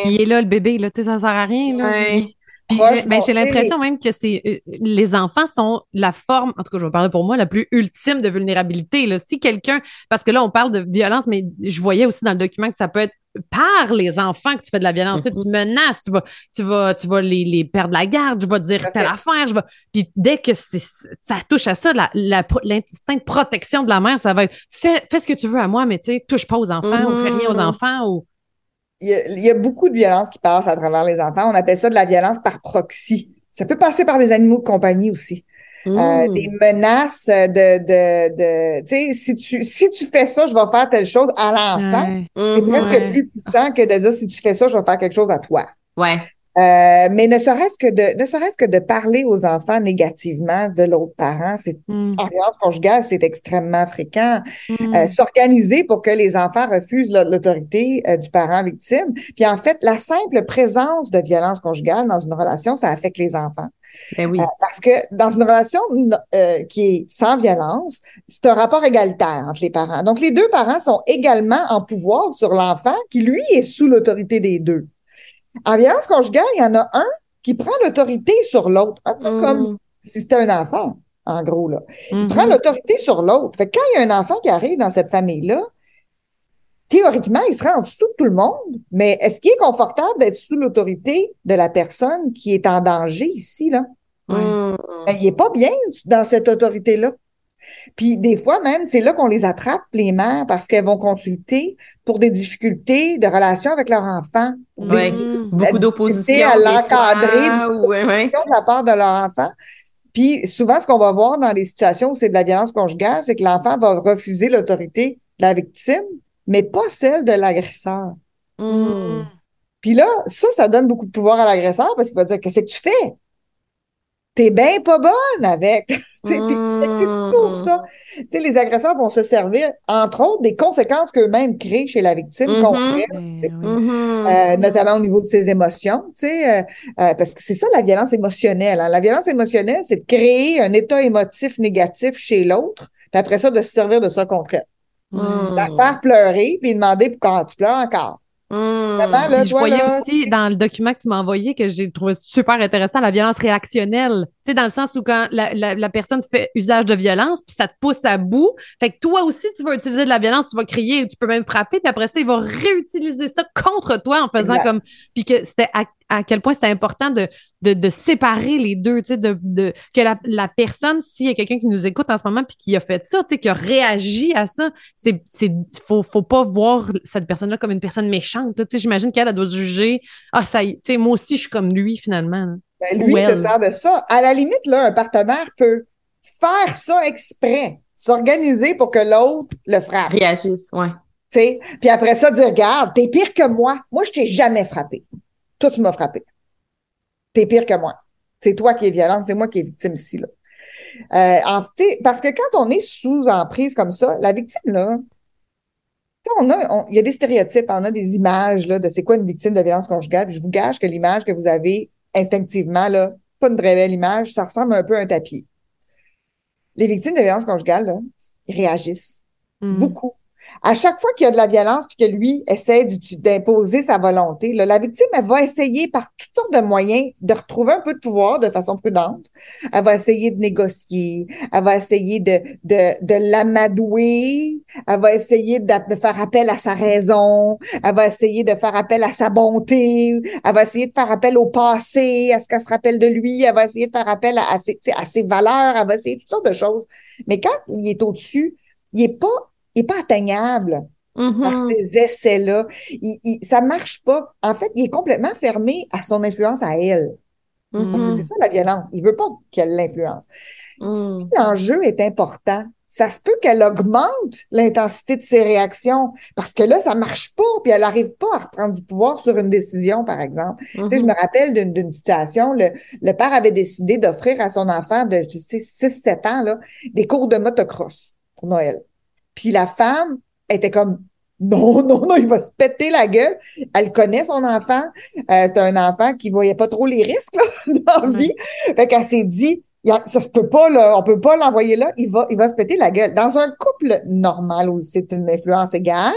Il est là, le bébé, là, tu sais, ça sert à rien, là. Ben, j'ai l'impression même que c'est euh, les enfants sont la forme, en tout cas, je vais parler pour moi, la plus ultime de vulnérabilité. Là. Si quelqu'un, parce que là, on parle de violence, mais je voyais aussi dans le document que ça peut être par les enfants que tu fais de la violence. Tu mm-hmm. menaces, tu vas, tu vas, tu vas les, les perdre la garde, je vais dire telle affaire, je vais. Puis dès que ça touche à ça, l'instinct de protection de la mère, ça va être fais, fais ce que tu veux à moi, mais tu sais, touche pas aux enfants ou fais rien aux mm-hmm. enfants ou il y, a, beaucoup de violence qui passe à travers les enfants. On appelle ça de la violence par proxy. Ça peut passer par des animaux de compagnie aussi. Euh, mmh. des menaces de, de, de tu sais, si tu, si tu fais ça, je vais faire telle chose à l'enfant. C'est mmh. presque plus puissant que de dire si tu fais ça, je vais faire quelque chose à toi. Ouais. Euh, mais ne serait-ce que de ne serait-ce que de parler aux enfants négativement de l'autre parent, c'est mm. en violence conjugale, c'est extrêmement fréquent. Mm. Euh, s'organiser pour que les enfants refusent l'autorité euh, du parent victime. Puis en fait, la simple présence de violence conjugale dans une relation, ça affecte les enfants. Ben oui. parce que dans une relation qui est sans violence, c'est un rapport égalitaire entre les parents. Donc les deux parents sont également en pouvoir sur l'enfant qui lui est sous l'autorité des deux. En violence conjugale, il y en a un qui prend l'autorité sur l'autre, un peu comme mm. si c'était un enfant, en gros. Là. Il mm-hmm. prend l'autorité sur l'autre. Fait quand il y a un enfant qui arrive dans cette famille-là, théoriquement, il sera en dessous de tout le monde, mais est-ce qu'il est confortable d'être sous l'autorité de la personne qui est en danger ici, là? Mm. Ben, il est pas bien dans cette autorité-là. Puis des fois même, c'est là qu'on les attrape, les mères, parce qu'elles vont consulter pour des difficultés de relation avec leur enfant. Mm. Beaucoup d'opposition. à l'encadrer, Ouais, ouais. de la part de leur enfant. Puis souvent, ce qu'on va voir dans les situations où c'est de la violence conjugale, c'est que l'enfant va refuser l'autorité de la victime, mais pas celle de l'agresseur. Mm. Puis là, ça, ça donne beaucoup de pouvoir à l'agresseur parce qu'il va dire Qu'est-ce que tu fais? T'es bien pas bonne avec. C'est toujours ça. Tu sais, les agresseurs vont se servir, entre autres, des conséquences qu'eux-mêmes créent chez la victime. Mhm. euh, notamment au niveau de ses émotions, tu sais, euh, euh, parce que c'est ça la violence émotionnelle. hein. La violence émotionnelle, c'est de créer un état émotif négatif chez l'autre, puis après ça, de se servir de ça contre elle. Mm. La faire pleurer, puis demander pourquoi tu pleures encore. Vraiment, là, Puis je toi, voyais là, aussi dans le document que tu m'as envoyé que j'ai trouvé super intéressant la violence réactionnelle. Tu sais, dans le sens où quand la, la, la personne fait usage de violence, puis ça te pousse à bout, fait que toi aussi, tu vas utiliser de la violence, tu vas crier, tu peux même frapper, puis après ça, il va réutiliser ça contre toi en faisant Exact. comme. Puis que c'était à, quel point c'était important de, de, de séparer les deux, tu sais, de, de, que la, la personne, s'il y a quelqu'un qui nous écoute en ce moment, puis qui a fait ça, tu sais, qui a réagi à ça, c'est, c'est, faut, faut pas voir cette personne-là comme une personne méchante, tu sais, j'imagine qu'elle, elle doit se juger, ah, ça y est, tu sais, moi aussi, je suis comme lui, finalement. Ben, lui Ou se sert de ça. À la limite, là, un partenaire peut faire ça exprès, s'organiser pour que l'autre le frappe. tu Réagissent, ouais. sais. Puis après ça, dire, regarde, t'es pire que moi. Moi, je t'ai jamais frappé. Toi, tu m'as frappé. T'es pire que moi. C'est toi qui es violente, c'est moi qui est victime ici, là. Euh, en- parce que quand on est sous emprise comme ça, la victime, là, on a, il y a des stéréotypes, on a des images là, de c'est quoi une victime de violence conjugale. Puis je vous gage que l'image que vous avez instinctivement, là, pas une très belle image, ça ressemble un peu à un tapis. Les victimes de violence conjugale, là, ils réagissent Mm. beaucoup. À chaque fois qu'il y a de la violence puis que lui essaie d'imposer sa volonté, là, la victime, elle va essayer par toutes sortes de moyens de retrouver un peu de pouvoir de façon prudente. Elle va essayer de négocier, elle va essayer de, de, de l'amadouer, elle va essayer de, faire appel à sa raison, elle va essayer de faire appel à sa bonté, elle va essayer de faire appel au passé, à ce qu'elle se rappelle de lui, elle va essayer de faire appel à, à ses, valeurs, elle va essayer toutes sortes de choses. Mais quand il est au-dessus, il est pas, il est pas atteignable par Mhm. ces essais-là. Il, il- ça marche pas. En fait, il est complètement fermé à son influence à elle. Parce que Mhm. c'est ça la violence. Il veut pas qu'elle l'influence. Mm. Si l'enjeu est important, ça se peut qu'elle augmente l'intensité de ses réactions parce que là, ça marche pas, puis elle n'arrive pas à reprendre du pouvoir sur une décision, par exemple. Tu sais, je Mhm. me rappelle d'une situation, le, le père avait décidé d'offrir à son enfant de 6-7 ans là, des cours de motocross pour Noël. Puis la femme était comme non, non, non, il va se péter la gueule. Elle connaît son enfant. Euh, c'est un enfant qui voyait pas trop les risques là, dans la vie. Fait qu'elle s'est dit, ça se peut pas, là, on peut pas l'envoyer là, il va, il va se péter la gueule. Dans un couple normal où c'est une influence égale,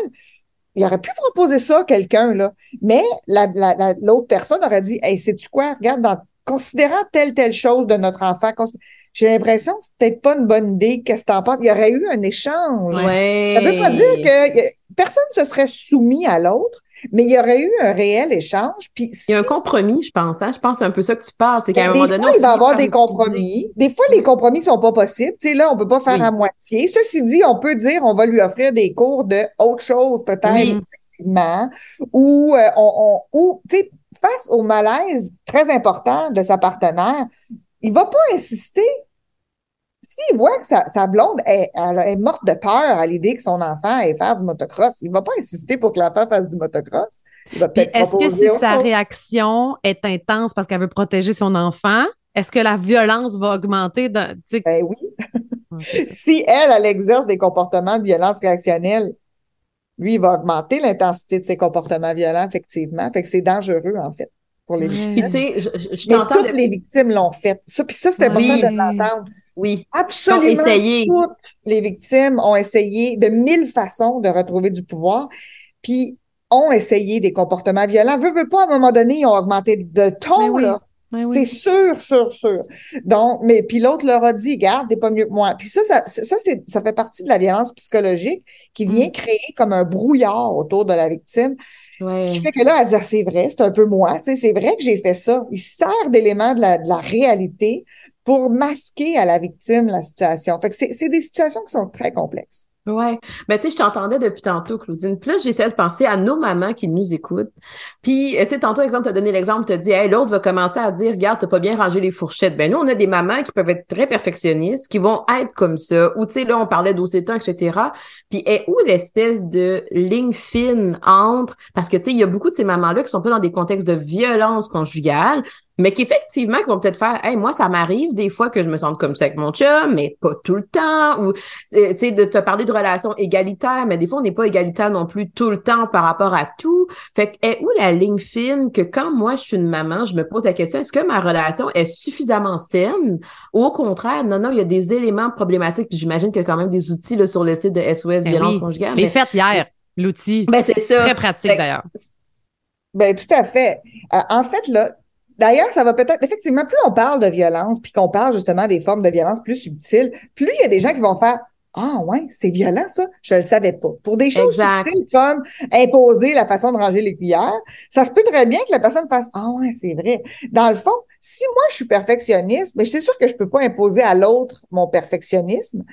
il aurait pu proposer ça à quelqu'un, là. Mais la, la- la- l'autre personne aurait dit, hey, sais-tu quoi? Regarde, dans, considérant telle, telle chose de notre enfant, j'ai l'impression que c'est peut-être pas une bonne idée. Qu'est-ce que t'en penses? Il y aurait eu un échange. Ouais. Ça veut pas dire que personne ne se serait soumis à l'autre, mais il y aurait eu un réel échange. Puis Il y a un compromis, je pense. Hein? Je pense que c'est un peu ça que tu parles. C'est qu'à un des moment fois, donné, on il va y avoir des compromis. Des fois, les compromis sont pas possibles. Tu sais, là, on peut pas faire Oui. à moitié. Ceci dit, on peut dire, on va lui offrir des cours de autre chose, peut-être, Oui. effectivement, ou, euh, on, on- ou, tu sais, face au malaise très important de sa partenaire, il va pas insister. S'il voit que sa, sa blonde est, elle est morte de peur à l'idée que son enfant aille faire du motocross, il va pas insister pour que l'enfant fasse du motocross. Il va Puis peut-être est-ce que si sa chose. réaction est intense parce qu'elle veut protéger son enfant, est-ce que la violence va augmenter? Ben oui. Ouais, si elle, elle exerce des comportements de violence réactionnelle, lui, il va augmenter l'intensité de ses comportements violents, effectivement. Fait que c'est dangereux, en fait, pour les Ouais. Puis, victimes. tu sais, je, t'entends. toutes le- les victimes l'ont fait. Ça, puis ça, c'est important Oui. de l'entendre. Oui. Absolument essayé. toutes les victimes ont essayé de mille façons de retrouver du pouvoir, puis ont essayé des comportements violents. Veux, veux pas, à un moment donné, ils ont augmenté de ton, oui. là. C'est sûr, sûr, sûr. Donc, mais puis l'autre leur a dit, garde, t'es pas mieux que moi. Puis ça, ça, ça, ça fait partie de la violence psychologique qui vient mm. créer comme un brouillard autour de la victime. Ouais. Qui fait que là, elle dit, ah, c'est vrai, c'est un peu moi, c'est vrai que j'ai fait ça. Il sert d'éléments de la, de la réalité pour masquer à la victime la situation. Fait que c'est, des situations qui sont très complexes. Ouais. Mais tu sais, je t'entendais depuis tantôt, Claudine. Plus j'essaie de penser à nos mamans qui nous écoutent. Puis, tu sais, tantôt, exemple, tu as donné l'exemple, tu as dit, hey, l'autre va commencer à dire, regarde, t'as pas bien rangé les fourchettes. Ben, nous, on a des mamans qui peuvent être très perfectionnistes, qui vont être comme ça. Ou, tu sais, là, on parlait temps, etc. Puis, est où l'espèce de ligne fine entre, parce que, tu sais, il y a beaucoup de ces mamans-là qui sont pas dans des contextes de violence conjugale, mais qu'effectivement, qui vont peut-être faire, hey, moi, ça m'arrive des fois que je me sente comme ça avec mon chum, mais pas tout le temps, ou, tu sais, de te parler de relations égalitaires, mais des fois, on n'est pas égalitaire non plus tout le temps par rapport à tout. Fait que, est où la ligne fine que quand moi, je suis une maman, je me pose la question, est-ce que ma relation est suffisamment saine? Ou au contraire, non, non, il y a des éléments problématiques, puis j'imagine qu'il y a quand même des outils, là, sur le site de SOS ben Violence conjugale. Les mais... hier, l'outil. Ben, c'est ça. Très pratique, d'ailleurs. Ben, tout à fait. Euh, en fait, là, D'ailleurs, ça va peut-être, effectivement, plus on parle de violence, puis qu'on parle justement des formes de violence plus subtiles, plus il y a des gens qui vont faire ah ouais, c'est violent ça, je le savais pas. Pour des choses subtiles comme imposer la façon de ranger les cuillères, ça se peut très bien que la personne fasse ah ouais, c'est vrai. Dans le fond, si moi je suis perfectionniste, mais c'est sûr que je peux pas imposer à l'autre mon perfectionnisme.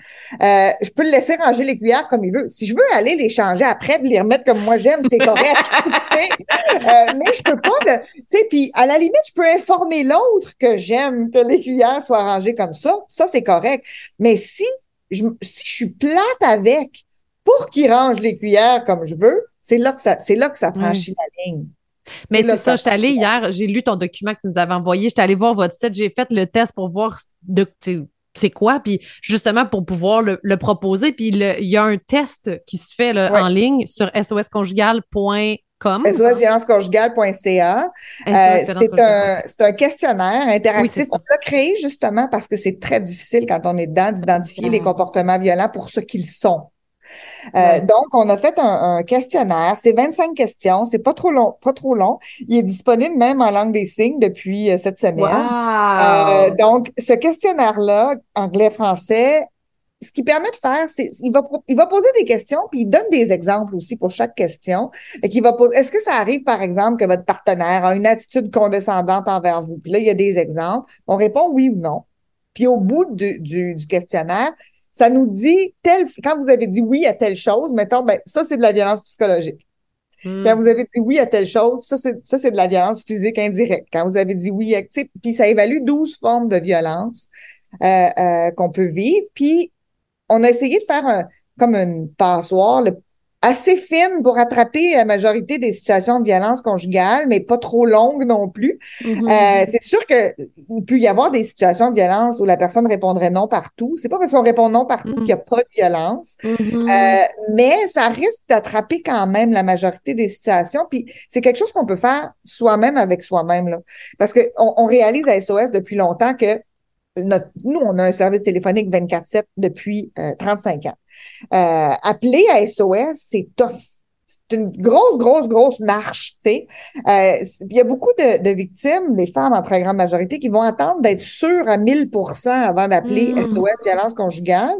Euh, je peux le laisser ranger les cuillères comme il veut. Si je veux aller les changer après, les remettre comme moi j'aime, c'est correct. euh, mais je peux pas, tu sais. Puis à la limite, je peux informer l'autre que j'aime que les cuillères soient rangées comme ça. Ça c'est correct. Mais si si je suis plate avec pour qu'il range les cuillères comme je veux, c'est là que ça, c'est là que ça franchit la ligne. Mais c'est ça, je suis allée hier, j'ai lu ton document que tu nous avais envoyé, j'étais allée voir votre site, j'ai fait le test pour voir de, c'est quoi, puis justement pour pouvoir le, proposer. Puis il y a un test qui se fait en ligne sur sosconjugal.com. SOSviolenceconjugale.ca. Euh, c'est un, un, questionnaire interactif. on l'a créé justement parce que c'est très difficile quand on est dedans d'identifier les comportements violents pour ce qu'ils sont. Euh, donc, on a fait un, questionnaire. C'est 25 questions. C'est pas trop long, pas trop long. Il est disponible même en langue des signes depuis euh, cette semaine. Euh, donc, ce questionnaire-là, anglais-français, ce qui permet de faire, c'est il va, il va poser des questions, puis il donne des exemples aussi pour chaque question. Qu'il va poser, est-ce que ça arrive, par exemple, que votre partenaire a une attitude condescendante envers vous? Puis là, il y a des exemples. On répond oui ou non. Puis au bout du, du questionnaire, ça nous dit tel, quand vous avez dit oui à telle chose, mettons, ben, ça, c'est de la violence psychologique. Hmm. Quand vous avez dit oui à telle chose, ça, c'est, ça, c'est de la violence physique indirecte. Quand vous avez dit oui à, puis ça évalue 12 formes de violence euh, euh, qu'on peut vivre. Puis, on a essayé de faire un, comme une passoire, le assez fine pour attraper la majorité des situations de violence conjugale, mais pas trop longue non plus. Mm-hmm. euh, c'est sûr qu'il peut y avoir des situations de violence où la personne répondrait non partout. C'est pas parce qu'on répond non partout mm-hmm. qu'il n'y a pas de violence, mm-hmm. euh, mais ça risque d'attraper quand même la majorité des situations. Puis c'est quelque chose qu'on peut faire soi-même avec soi-même là, parce que on réalise à SOS depuis longtemps que nous, on a un service téléphonique 24-7 depuis 35 euh, ans. Euh, appeler à SOS, c'est tough une grosse, grosse, grosse marche. Euh, il y a beaucoup de, de, victimes, les femmes en très grande majorité, qui vont attendre d'être sûres à 1000% avant d'appeler SOS mm. violence conjugale.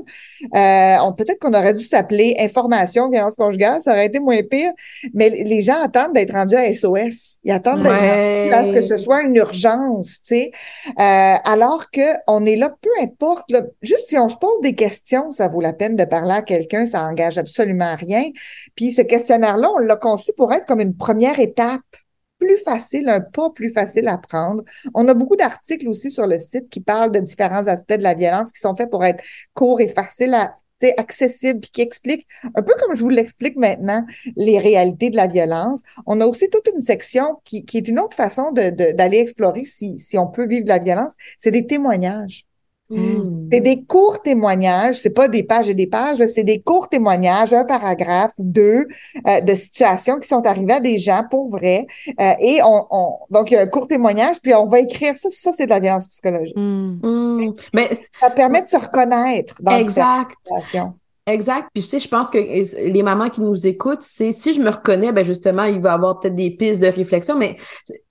Euh, Peut-être qu'on aurait dû s'appeler information violence conjugale, ça aurait été moins pire. Mais les gens attendent d'être rendus à SOS. Ils attendent d'être rendus parce que ce soit une urgence. Sais. Euh, alors que on est là, peu importe. juste si on se pose des questions, ça vaut la peine de parler à quelqu'un, ça engage absolument rien. Puis ce questionnaire là on l'a conçu pour être comme une première étape plus facile, un pas plus facile à prendre. On a beaucoup d'articles aussi sur le site qui parlent de différents aspects de la violence qui sont faits pour être courts et faciles à accessibles, puis qui expliquent, un peu comme je vous l'explique maintenant, les réalités de la violence. On a aussi toute une section qui, est une autre façon d'aller explorer si, si on peut vivre de la violence, c'est des témoignages. Hmm. C'est des courts témoignages, c'est pas des pages et des pages, c'est des courts témoignages, un paragraphe, deux, euh, de situations qui sont arrivées à des gens pour vrai. Euh, et on, on, donc il y a un court témoignage, puis on va écrire ça. Ça, c'est de la violence psychologique. Hmm. Hmm. Mais ça permet de se reconnaître dans exact. cette situation. Exact. Puis tu sais, je pense que les mamans qui nous écoutent, c'est si je me reconnais, ben justement, il va y avoir peut-être des pistes de réflexion, mais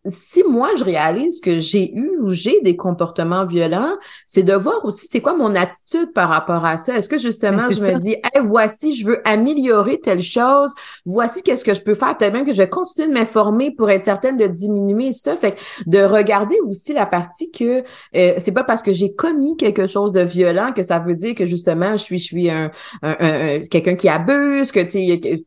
si moi je réalise que j'ai eu ou j'ai des comportements violents, c'est de voir aussi c'est quoi mon attitude par rapport à ça. Est-ce que justement ben, je me dis, hey, voici, je veux améliorer telle chose, voici qu'est-ce que je peux faire, peut-être même que je vais continuer de m'informer pour être certaine de diminuer ça. Fait de regarder aussi la partie que euh, c'est pas parce que j'ai commis quelque chose de violent que ça veut dire que justement je suis je suis un, un, quelqu'un qui abuse, que tu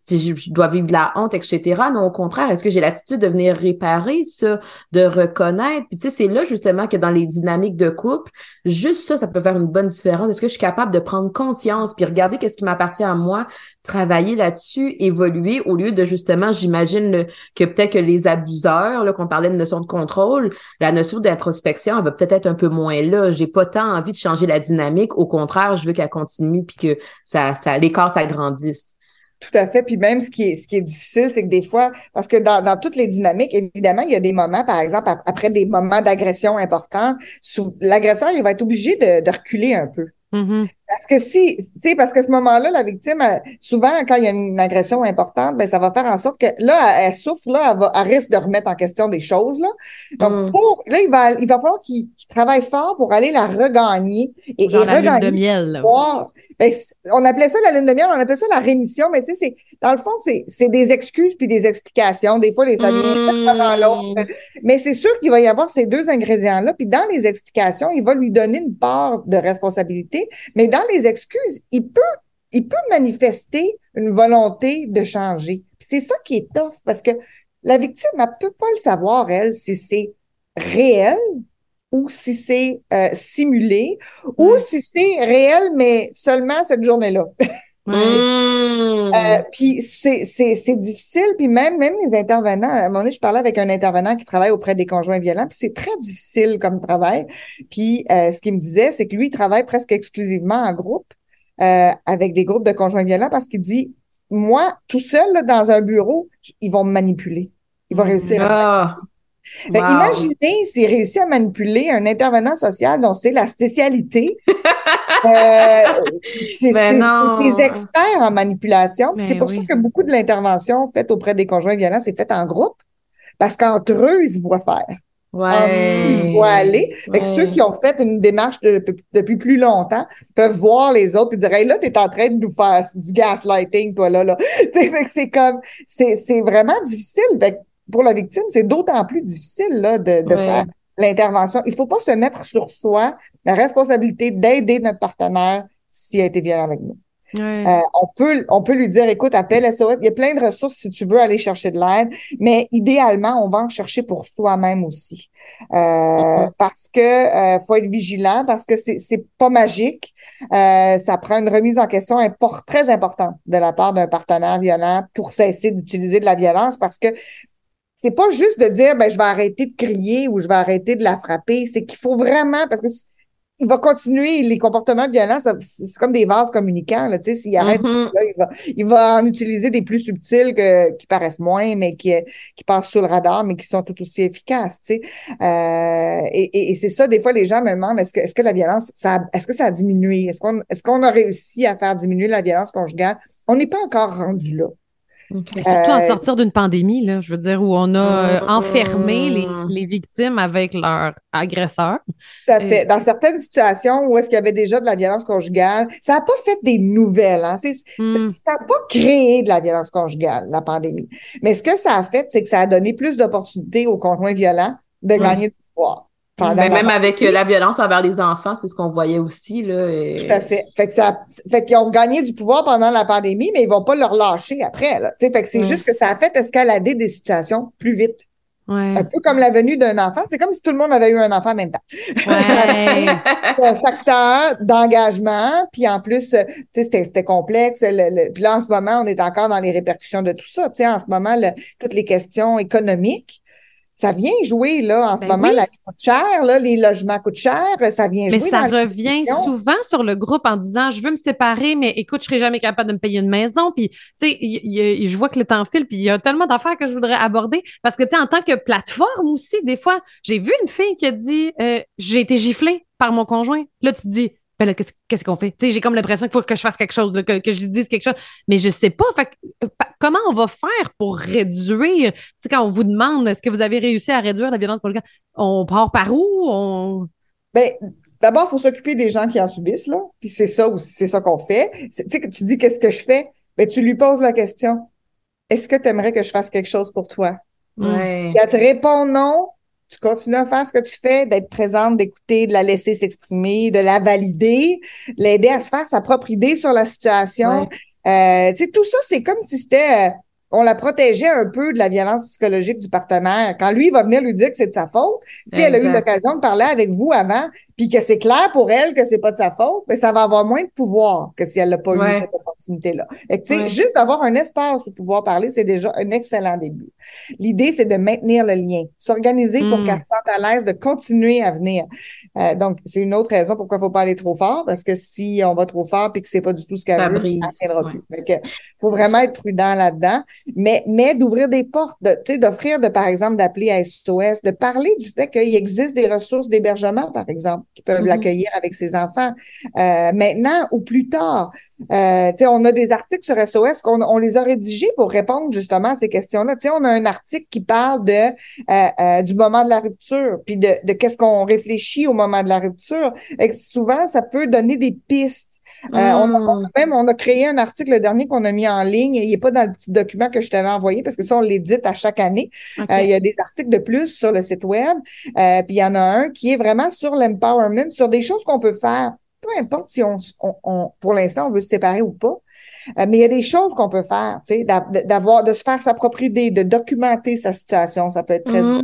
je dois vivre de la honte, etc. Non, au contraire, est-ce que j'ai l'attitude de venir réparer ça? De reconnaître. Puis tu sais, c'est là justement que dans les dynamiques de couple, juste ça, ça peut faire une bonne différence. Est-ce que je suis capable de prendre conscience puis regarder qu'est-ce qui m'appartient à moi, travailler là-dessus, évoluer au lieu de justement, j'imagine que peut-être que les abuseurs, là, qu'on parlait de notion de contrôle, la notion d'introspection, elle va peut-être être un peu moins là. J'ai pas tant envie de changer la dynamique. Au contraire, je veux qu'elle continue puis que ça, ça l'écart s'agrandisse. Tout à fait. Puis même, ce qui est, ce qui est difficile, c'est que des fois, parce que dans, dans toutes les dynamiques, évidemment, il y a des moments, par exemple, après des moments d'agression importants, l'agresseur, il va être obligé de, de reculer un peu. Mm-hmm. Parce que si, tu sais, parce qu'à ce moment-là, la victime, souvent, quand il y a une agression importante, ben, ça va faire en sorte que là, elle, souffre, là, elle, va, elle risque de remettre en question des choses, là. Donc, mm. pour, là, il va, il va falloir qu'il travaille fort pour aller la regagner. Et, Genre la lune de miel. Ben, on appelait ça la lune de miel, on appelait ça la rémission, mais tu sais, c'est, dans le fond, c'est, des excuses puis des explications. Des fois, les, vient mm. dans l'autre. Mais c'est sûr qu'il va y avoir ces deux ingrédients-là. Puis dans les explications, il va lui donner une part de responsabilité. Mais dans les excuses, il peut, il peut manifester une volonté de changer. C'est ça qui est tough parce que la victime, elle peut pas le savoir, elle, si c'est réel ou si c'est euh, simulé ou si c'est réel, mais seulement cette journée-là. Euh, mmh. puis c'est, c'est, difficile, puis même, même les intervenants, à un moment donné, je parlais avec un intervenant qui travaille auprès des conjoints violents, puis c'est très difficile comme travail. Puis euh, ce qu'il me disait, c'est que lui, il travaille presque exclusivement en groupe, euh, avec des groupes de conjoints violents, parce qu'il dit, moi, tout seul, dans un bureau, ils vont me manipuler. Ils vont réussir à imaginez s'il réussit à manipuler un intervenant social dont c'est la spécialité. euh, c'est des experts en manipulation. c'est pour ça que beaucoup de l'intervention faite auprès des conjoints violents, c'est faite en groupe, parce qu'entre eux, ils se voient faire. Ouais. Ils voient aller. Fait que ceux qui ont fait une démarche depuis plus longtemps peuvent voir les autres et dire Hey, là, tu es en train de nous faire du gaslighting, toi, là, là. fait que c'est comme c'est vraiment difficile. Fait pour la victime, c'est d'autant plus difficile là, de, de faire l'intervention. Il faut pas se mettre sur soi la responsabilité d'aider notre partenaire s'il a été violent avec nous. Euh, on peut on peut lui dire écoute appelle SOS il y a plein de ressources si tu veux aller chercher de l'aide mais idéalement on va en chercher pour soi-même aussi. Euh, parce que euh, faut être vigilant parce que c'est c'est pas magique. Ça prend une remise en question très importante de la part d'un partenaire violent pour cesser d'utiliser de la violence parce que c'est pas juste de dire ben je vais arrêter de crier ou je vais arrêter de la frapper, c'est qu'il faut vraiment parce que il va continuer les comportements violents, c'est comme des vases communicants là, tu sais, s'il arrête mm-hmm. il, va, il va en utiliser des plus subtils que qui paraissent moins mais qui qui passent sous le radar mais qui sont tout aussi efficaces, tu sais. Euh, et, et, c'est ça des fois les gens me demandent est-ce que est-ce que la violence ça est-ce que ça a diminué? Est-ce qu'on est-ce qu'on a réussi à faire diminuer la violence conjugale? On n'est pas encore rendu là surtout en euh, sortir d'une pandémie, là, je veux dire, où on a euh, enfermé les, mm. les, victimes avec leurs agresseurs. Tout à fait. Dans certaines situations où est-ce qu'il y avait déjà de la violence conjugale, ça n'a pas fait des nouvelles. Hein? Mm. Ça n'a pas créé de la violence conjugale, la pandémie. Mais ce que ça a fait, c'est que ça a donné plus d'opportunités aux conjoints violents de gagner du pouvoir. Mais même avec euh, la violence envers les enfants, c'est ce qu'on voyait aussi. Là, Tout à fait. Fait que ça, fait qu'ils ont gagné du pouvoir pendant la pandémie, mais ils vont pas le relâcher après. Là. fait que c'est juste que ça a fait escalader des situations plus vite. Ouais. Un peu comme la venue d'un enfant. C'est comme si tout le monde avait eu un enfant en même temps. Ouais. un facteur d'engagement. Puis en plus, c'était complexe. puis là, en ce moment, on est encore dans les répercussions de tout ça. sais, en ce moment, toutes les questions économiques ça vient jouer là en ce ben moment la vie coûte cher là, les logements coûtent cher ça vient mais ça revient souvent sur le groupe en disant je veux me séparer mais écoute je serai jamais capable de me payer une maison. Puis tu sais je vois que le temps file puis il y a tellement d'affaires que je voudrais aborder. Parce que tu sais en tant que plateforme aussi des fois j'ai vu une fille qui a dit euh, j'ai été giflée par mon conjoint. Là tu te dis ben là, qu'est-ce qu'on fait? j'ai comme l'impression qu'il faut que je fasse quelque chose, que, que, je dise quelque chose, mais je sais pas. Fait, euh, comment on va faire pour réduire? sais, quand on vous demande, est-ce que vous avez réussi à réduire la violence policière? On part par où? On... Ben, d'abord, il faut s'occuper des gens qui en subissent, là. Puis c'est ça aussi, c'est ça qu'on fait. Tu sais, que tu dis qu'est-ce que je fais? Ben, tu lui poses la question. Est-ce que tu aimerais que je fasse quelque chose pour toi? Ouais. elle te répond non, tu continues à faire ce que tu fais, d'être présente, d'écouter, de la laisser s'exprimer, de la valider, l'aider à se faire sa propre idée sur la situation. Euh, tu sais, tout ça, c'est comme si c'était... Euh, on la protégeait un peu de la violence psychologique du partenaire. Quand lui, il va venir lui dire que c'est de sa faute, si elle a eu l'occasion de parler avec vous avant, puis que c'est clair pour elle que c'est pas de sa faute, mais ben, ça va avoir moins de pouvoir que si elle n'a pas eu cette opportunité-là. Et tu sais, juste d'avoir un espace où pouvoir parler, c'est déjà un excellent début. L'idée, c'est de maintenir le lien, s'organiser pour hmm. qu'elle se sente à l'aise de continuer à venir. Euh, donc, c'est une autre raison pourquoi il faut pas aller trop fort, parce que si on va trop fort puis que c'est pas du tout ce qu'elle veut, elle viendra plus. faut vraiment être prudent là-dedans, mais mais d'ouvrir des portes, de, tu sais, d'offrir, de par exemple, d'appeler à SOS, de parler du fait qu'il existe des ressources d'hébergement, par exemple qui peuvent mm-hmm. l'accueillir avec ses enfants. Euh, maintenant ou plus tard, euh, on a des articles sur SOS qu'on on les a rédigés pour répondre justement à ces questions-là. On a un article qui parle de euh, euh, du moment de la rupture, puis de, de qu'est-ce qu'on réfléchit au moment de la rupture. Et souvent, ça peut donner des pistes euh, on, a, mm. même, on a créé un article le dernier qu'on a mis en ligne. Il n'est pas dans le petit document que je t'avais envoyé parce que ça, on l'édite à chaque année. Euh, il y a des articles de plus sur le site web. Euh, puis il y en a un qui est vraiment sur l'empowerment, sur des choses qu'on peut faire. Peu importe si on, on, pour l'instant, on veut se séparer ou pas. Euh, mais il y a des choses qu'on peut faire, tu sais, d'avoir, de se faire sa propre idée, de documenter sa situation. Ça peut être très mmh.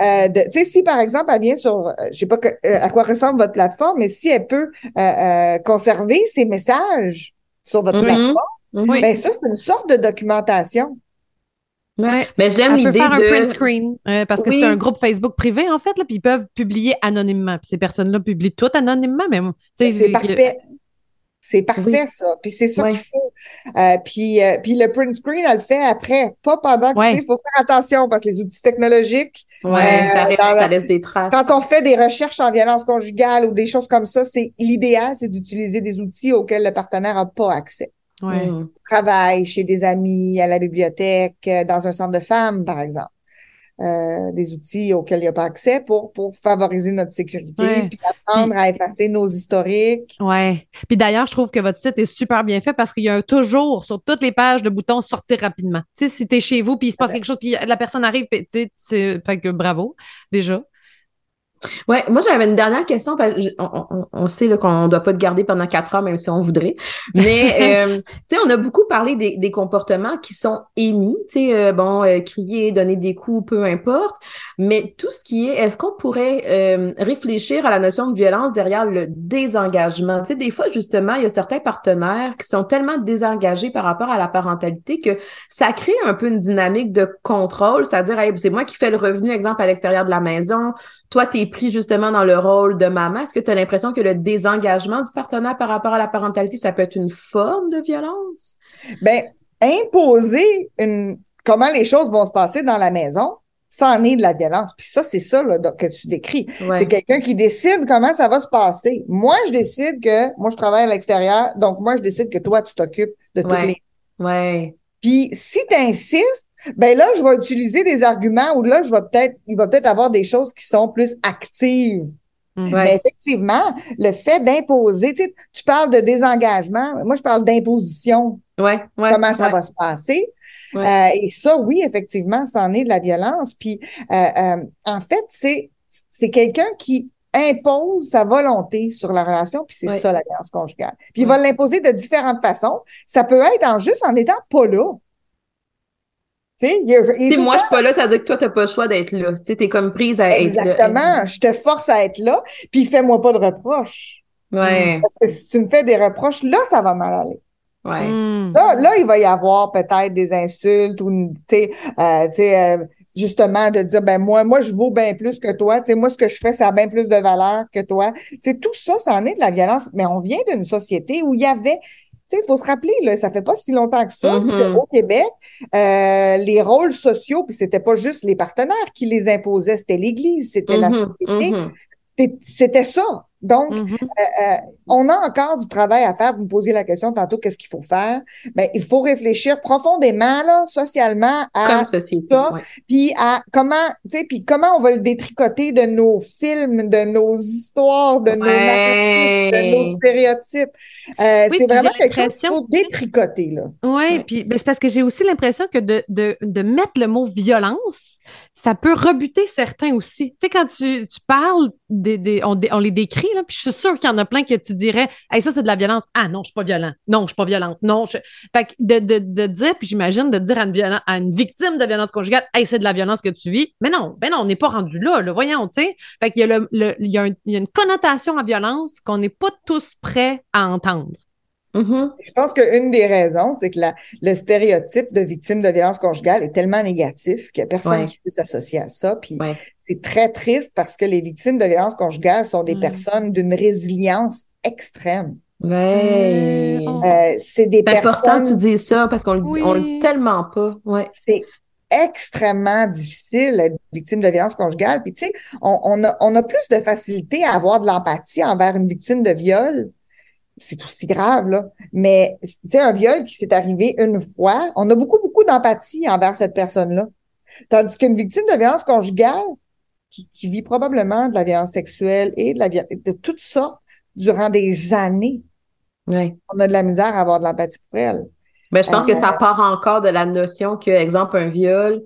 euh, Tu sais, si par exemple elle vient sur, euh, je sais pas à quoi ressemble votre plateforme, mais si elle peut conserver ses messages sur votre mmh. plateforme, ben ça c'est une sorte de documentation. Ouais. Mais j'aime l'idée de faire un print screen parce que c'est un groupe Facebook privé en fait là, puis ils peuvent publier anonymement. Puis ces personnes-là publient tout anonymement, mais c'est parfait. C'est parfait, ça. Puis c'est ça qu'il faut. Euh, puis, euh, puis le print screen, elle le fait après, pas pendant que il faut faire attention parce que les outils technologiques. Oui, euh, ça, reste, ça laisse des traces. Quand on fait des recherches en violence conjugale ou des choses comme ça, c'est l'idéal, c'est d'utiliser des outils auxquels le partenaire n'a pas accès. Ouais. Mmh. Travail chez des amis, à la bibliothèque, dans un centre de femmes, par exemple. Euh, des outils auxquels il n'y a pas accès pour, pour favoriser notre sécurité, puis apprendre à effacer nos historiques. Oui. Puis d'ailleurs, je trouve que votre site est super bien fait parce qu'il y a toujours sur toutes les pages le bouton sortir rapidement. Tu sais, si tu es chez vous, puis il se passe quelque chose, puis la personne arrive, tu sais, fait que bravo, déjà. Ouais, moi j'avais une dernière question. on, sait qu'on ne doit pas te garder pendant quatre heures, même si on voudrait. Mais euh, tu sais, on a beaucoup parlé des, comportements qui sont émis. Tu sais, euh, bon, euh, crier, donner des coups, peu importe. Mais tout ce qui est, est-ce qu'on pourrait réfléchir à la notion de violence derrière le désengagement? Tu sais, des fois justement, il y a certains partenaires qui sont tellement désengagés par rapport à la parentalité que ça crée un peu une dynamique de contrôle, c'est-à-dire, c'est moi qui fais le revenu, exemple à l'extérieur de la maison toi, tu es pris justement dans le rôle de maman? Est-ce que tu as l'impression que le désengagement du partenaire par rapport à la parentalité, ça peut être une forme de violence? Bien, imposer une... comment les choses vont se passer dans la maison, ça en est de la violence. Puis ça, c'est ça là, que tu décris. C'est quelqu'un qui décide comment ça va se passer. Moi, je décide que moi, je travaille à l'extérieur, donc moi, je décide que toi, tu t'occupes de toutes les. Ouais. Puis si tu insistes, ben là, je vais utiliser des arguments où là, je vais peut-être, il va peut-être avoir des choses qui sont plus actives. Mm. Mais effectivement, le fait d'imposer, tu, tu parles de désengagement, moi je parle d'imposition. Ouais, comment ça va se passer? Euh, et ça, oui, effectivement, c'en est de la violence. Puis, euh, euh, en fait, c'est c'est quelqu'un qui impose sa volonté sur la relation, puis c'est ça la violence conjugale. Puis il va l'imposer de différentes façons. Ça peut être en juste en étant pas là si moi je suis pas là, ça veut dire que toi, tu n'as pas le choix d'être là. Tu es comme prise à être là. Exactement. Je te force à être là, puis fais-moi pas de reproches. Ouais. Parce que si tu me fais des reproches, là, ça va mal aller. Ouais. Hmm. Là, là, il va y avoir peut-être des insultes ou, tu sais, euh, euh, justement de dire ben moi moi je vaux bien plus que toi tu sais moi ce que je fais ça a bien plus de valeur que toi tu sais tout ça ça en est de la violence mais on vient d'une société où il y avait il faut se rappeler, là, ça fait pas si longtemps que ça mm-hmm. au Québec, euh, les rôles sociaux, puis c'était pas juste les partenaires qui les imposaient, c'était l'Église, c'était la mm-hmm. société. Mm-hmm. C'était ça. Donc, Mhm. euh, euh, on a encore du travail à faire. Vous me posiez la question tantôt, qu'est-ce qu'il faut faire? Ben, il faut réfléchir profondément, là, socialement, à Comme société. ça, ouais. puis à comment, tu sais, puis comment on va le détricoter de nos films, de nos histoires, de nos de stéréotypes. Euh, Oui, c'est vraiment quelque chose qu'il faut détricoter, là. Oui, Ouais. puis ben, c'est parce que j'ai aussi l'impression que de, de, de mettre le mot violence, ça peut rebuter certains aussi. Tu sais, quand tu, tu parles, des, des- on, on les décrit, là, puis je suis sûre qu'il y en a plein que tu dirais hey, ça, c'est de la violence. Ah non, je suis pas violent. Non, je suis pas violente. Non, je... Fait que de, de, de dire, puis j'imagine de dire à une, violen- à une victime de violence conjugale Hey, c'est de la violence que tu vis. Mais non, ben non, on n'est pas rendu là, là. Voyons, tu sais. Fait qu'il y a, le, le- il y a une connotation à violence qu'on n'est pas tous prêts à entendre. Mhm. Je pense qu'une des raisons, c'est que la, le stéréotype de victime de violence conjugale est tellement négatif qu'il n'y a personne Ouais. qui peut s'associer à ça. Puis Ouais. c'est très triste parce que les victimes de violence conjugale sont des Ouais. personnes d'une résilience extrême. Ouais. Euh, c'est des C'est important personnes, que tu dises ça parce qu'on le dit, Oui. on le dit tellement pas. Ouais. c'est extrêmement difficile d'être victime de violence conjugale. Puis tu sais, on, on a, on a plus de facilité à avoir de l'empathie envers une victime de viol. C'est aussi grave, là. Mais, tu sais, un viol qui s'est arrivé une fois, on a beaucoup, beaucoup d'empathie envers cette personne-là. Tandis qu'une victime de violence conjugale, qui, qui vit probablement de la violence sexuelle et de la de toutes sortes durant des années, Ouais. on a de la misère à avoir de l'empathie pour elle. Ben, je pense que Euh, ça part encore de la notion que, exemple, un viol,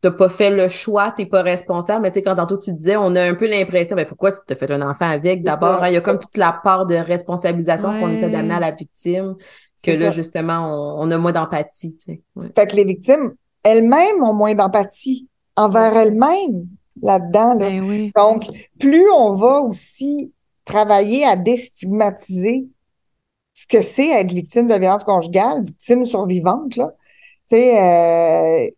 t'as pas fait le choix, t'es pas responsable. Mais tu sais, quand tantôt tu disais, on a un peu l'impression, ben pourquoi tu t'as fait un enfant avec? D'abord, hein, il y a comme toute la part de responsabilisation qu'on essaie d'amener à la victime, que là, ça. justement, on, on a moins d'empathie, tu sais. Ouais. Fait que les victimes elles-mêmes ont moins d'empathie envers elles-mêmes là-dedans. Là. Ben oui. Donc, plus on va aussi travailler à déstigmatiser ce que c'est être victime de violence conjugale, victime survivante, là, tu sais, euh,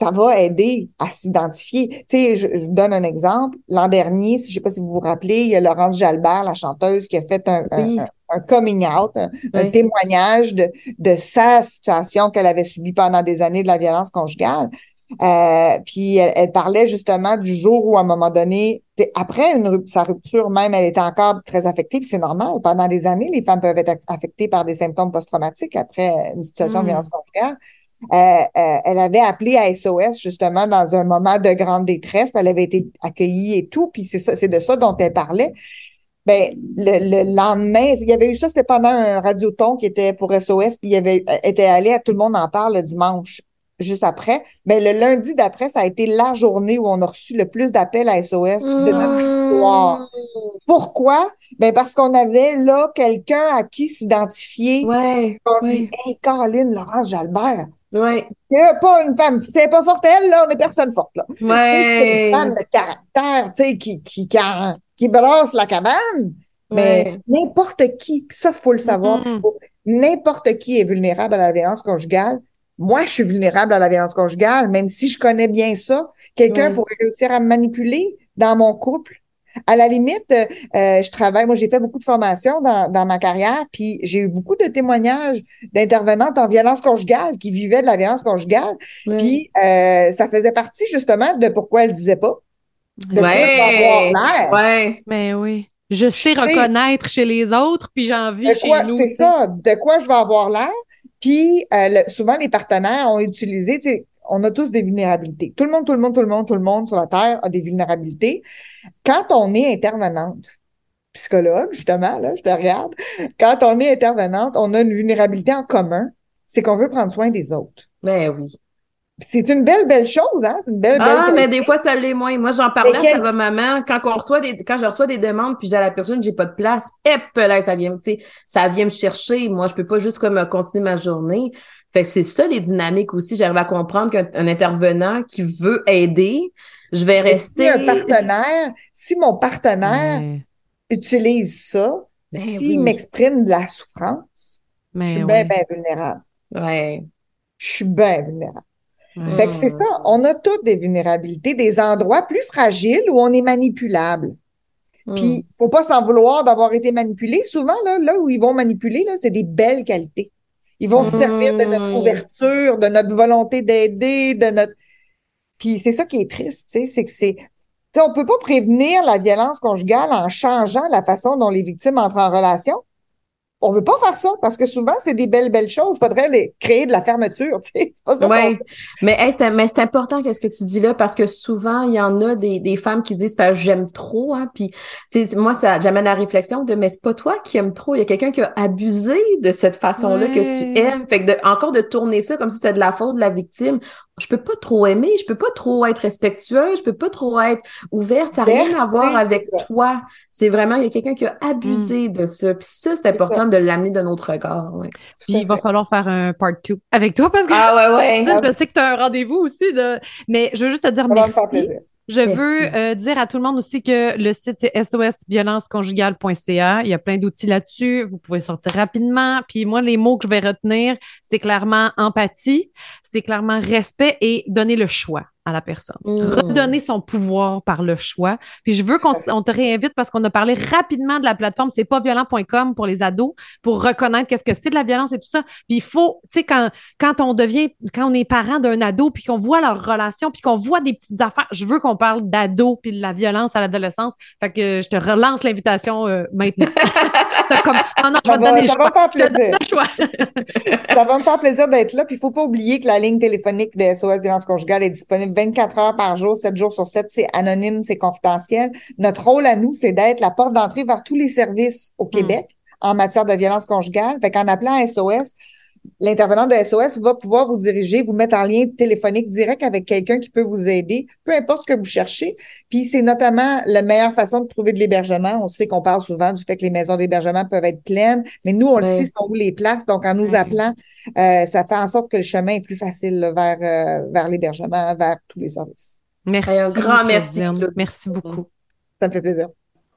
ça va aider à s'identifier. Tu sais, je, je vous donne un exemple. L'an dernier, je sais pas si vous vous rappelez, il y a Laurence Jalbert, la chanteuse, qui a fait un, un- Oui. un- un coming out, un, témoignage de, de sa situation qu'elle avait subie pendant des années de la violence conjugale. Euh, puis elle, elle parlait justement du jour où, à un moment donné, après une, sa rupture même, elle était encore très affectée, puis c'est normal. Pendant des années, les femmes peuvent être aff- affectées par des symptômes post-traumatiques après une situation de violence conjugale. Euh, euh, elle avait appelé à SOS justement dans un moment de grande détresse. puis Elle avait été accueillie et tout, puis c'est ça, c'est de ça dont elle parlait. Ben, le, le lendemain, il y avait eu ça, c'était pendant un radioton qui était pour SOS, puis il y avait euh, était allé à Tout le monde en parle le dimanche, juste après. Ben, le lundi d'après, ça a été la journée où on a reçu le plus d'appels à SOS de notre histoire. Pourquoi? Ben, parce qu'on avait là quelqu'un à qui s'identifier. Ouais. On ouais. dit, hey, Caroline, Laurence Jalbert. Ouais. A pas une femme, c'est pas forte elle, là, on est personne forte, là. C'est une femme de caractère, tu sais, qui, qui, qui, brasse la cabane. Mais Ouais. n'importe qui, ça, faut le savoir. N'importe qui est vulnérable à la violence conjugale. Moi, je suis vulnérable à la violence conjugale, même si je connais bien ça. Quelqu'un Ouais. pourrait réussir à me manipuler dans mon couple. À la limite, euh, euh, je travaille, moi, j'ai fait beaucoup de formations dans, dans ma carrière, puis j'ai eu beaucoup de témoignages d'intervenantes en violence conjugale qui vivaient de la violence conjugale. Ouais. Puis euh, ça faisait partie justement de pourquoi elle disait pas. De quoi je vais avoir Ouais. Ben oui. Je sais reconnaître chez les autres, puis j'en vis De chez quoi- nous. C'est ça, de quoi je vais avoir l'air. Puis euh, le- souvent, les partenaires ont utilisé, tu sais, on a tous des vulnérabilités. Tout le monde, tout le monde, tout le monde, tout le monde sur la Terre a des vulnérabilités. Quand on est intervenante, psychologue, justement, là, je te regarde, quand on est intervenante, on a une vulnérabilité en commun, c'est qu'on veut prendre soin des autres. Ben oui. C'est une belle, belle chose, hein? C'est une belle, belle Ah, mais des fois, ça l'est moins. Moi, j'en parlais à Salva Maman. Quand on reçoit des, quand je reçois des demandes, puis j'ai la personne, j'ai pas de place. Hep, là, ça vient, tu sais, ça vient me chercher. Moi, je peux pas juste comme continuer ma journée. Fait que c'est ça, les dynamiques aussi. J'arrive à comprendre qu'un un intervenant qui veut aider, je vais Mais rester. Si un partenaire, si mon partenaire utilise ça, Ben s'il oui. m'exprime de la souffrance, je suis bien, bien vulnérable. Ouais. Je suis bien vulnérable. Fait que c'est ça, on a toutes des vulnérabilités, des endroits plus fragiles où on est manipulable. Mm. Puis, faut pas s'en vouloir d'avoir été manipulé. Souvent, là, là où ils vont manipuler, là, c'est des belles qualités. Ils vont se servir de notre Mm. ouverture, de notre volonté d'aider, de notre. Puis c'est ça qui est triste, tu sais, c'est que c'est. on peut pas prévenir la violence conjugale en changeant la façon dont les victimes entrent en relation. On veut pas faire ça parce que souvent, c'est des belles, belles choses. Il faudrait les, créer de la fermeture. Oui, mais, mais c'est important qu'est-ce que tu dis là parce que souvent, il y en a des, des femmes qui disent j'aime trop. Hein, puis moi, ça j'amène la réflexion de mais c'est pas toi qui aimes trop. Il y a quelqu'un qui a abusé de cette façon-là que tu aimes. Fait que de, encore de tourner ça comme si c'était de la faute de la victime je peux pas trop aimer, je peux pas trop être respectueuse, je peux pas trop être ouverte, ça n'a rien à voir avec toi. C'est vraiment, il y a quelqu'un qui a abusé mm. de ça. Puis ça, c'est important de l'amener de notre regard. Puis il va falloir faire un part 2 avec toi parce que ah, ouais, ouais. je sais que tu as un rendez-vous aussi. De... Mais je veux juste te dire merci. Je veux euh, dire à tout le monde aussi que le site est sosviolenceconjugale.ca. Il y a plein d'outils là-dessus. Vous pouvez sortir rapidement. Puis moi, les mots que je vais retenir, c'est clairement empathie, c'est clairement respect et donner le choix à la personne. Mm. Redonner son pouvoir par le choix. Puis je veux qu'on te réinvite parce qu'on a parlé rapidement de la plateforme c'est pas violent.com pour les ados pour reconnaître qu'est-ce que c'est de la violence et tout ça. Puis il faut, tu sais, quand, quand on devient, quand on est parent d'un ado puis qu'on voit leur relation puis qu'on voit des petites affaires, je veux qu'on parle d'ado puis de la violence à l'adolescence. Fait que je te relance l'invitation euh, maintenant. comme, non, je vais te donner ça Va plaisir. ça va me faire plaisir d'être là. Puis il faut pas oublier que la ligne téléphonique de SOS Violence Conjugale est disponible 24 heures par jour, 7 jours sur 7, c'est anonyme, c'est confidentiel. Notre rôle à nous, c'est d'être la porte d'entrée vers tous les services au hmm. Québec en matière de violence conjugale. Fait qu'en appelant SOS, l'intervenant de SOS va pouvoir vous diriger, vous mettre en lien téléphonique direct avec quelqu'un qui peut vous aider, peu importe ce que vous cherchez. Puis c'est notamment la meilleure façon de trouver de l'hébergement. On sait qu'on parle souvent du fait que les maisons d'hébergement peuvent être pleines, mais nous, on le sait, sont où les places. Donc, en nous appelant, euh, ça fait en sorte que le chemin est plus facile vers, euh, vers l'hébergement, vers tous les services. Merci. un grand merci. Merci beaucoup. Ça me fait plaisir.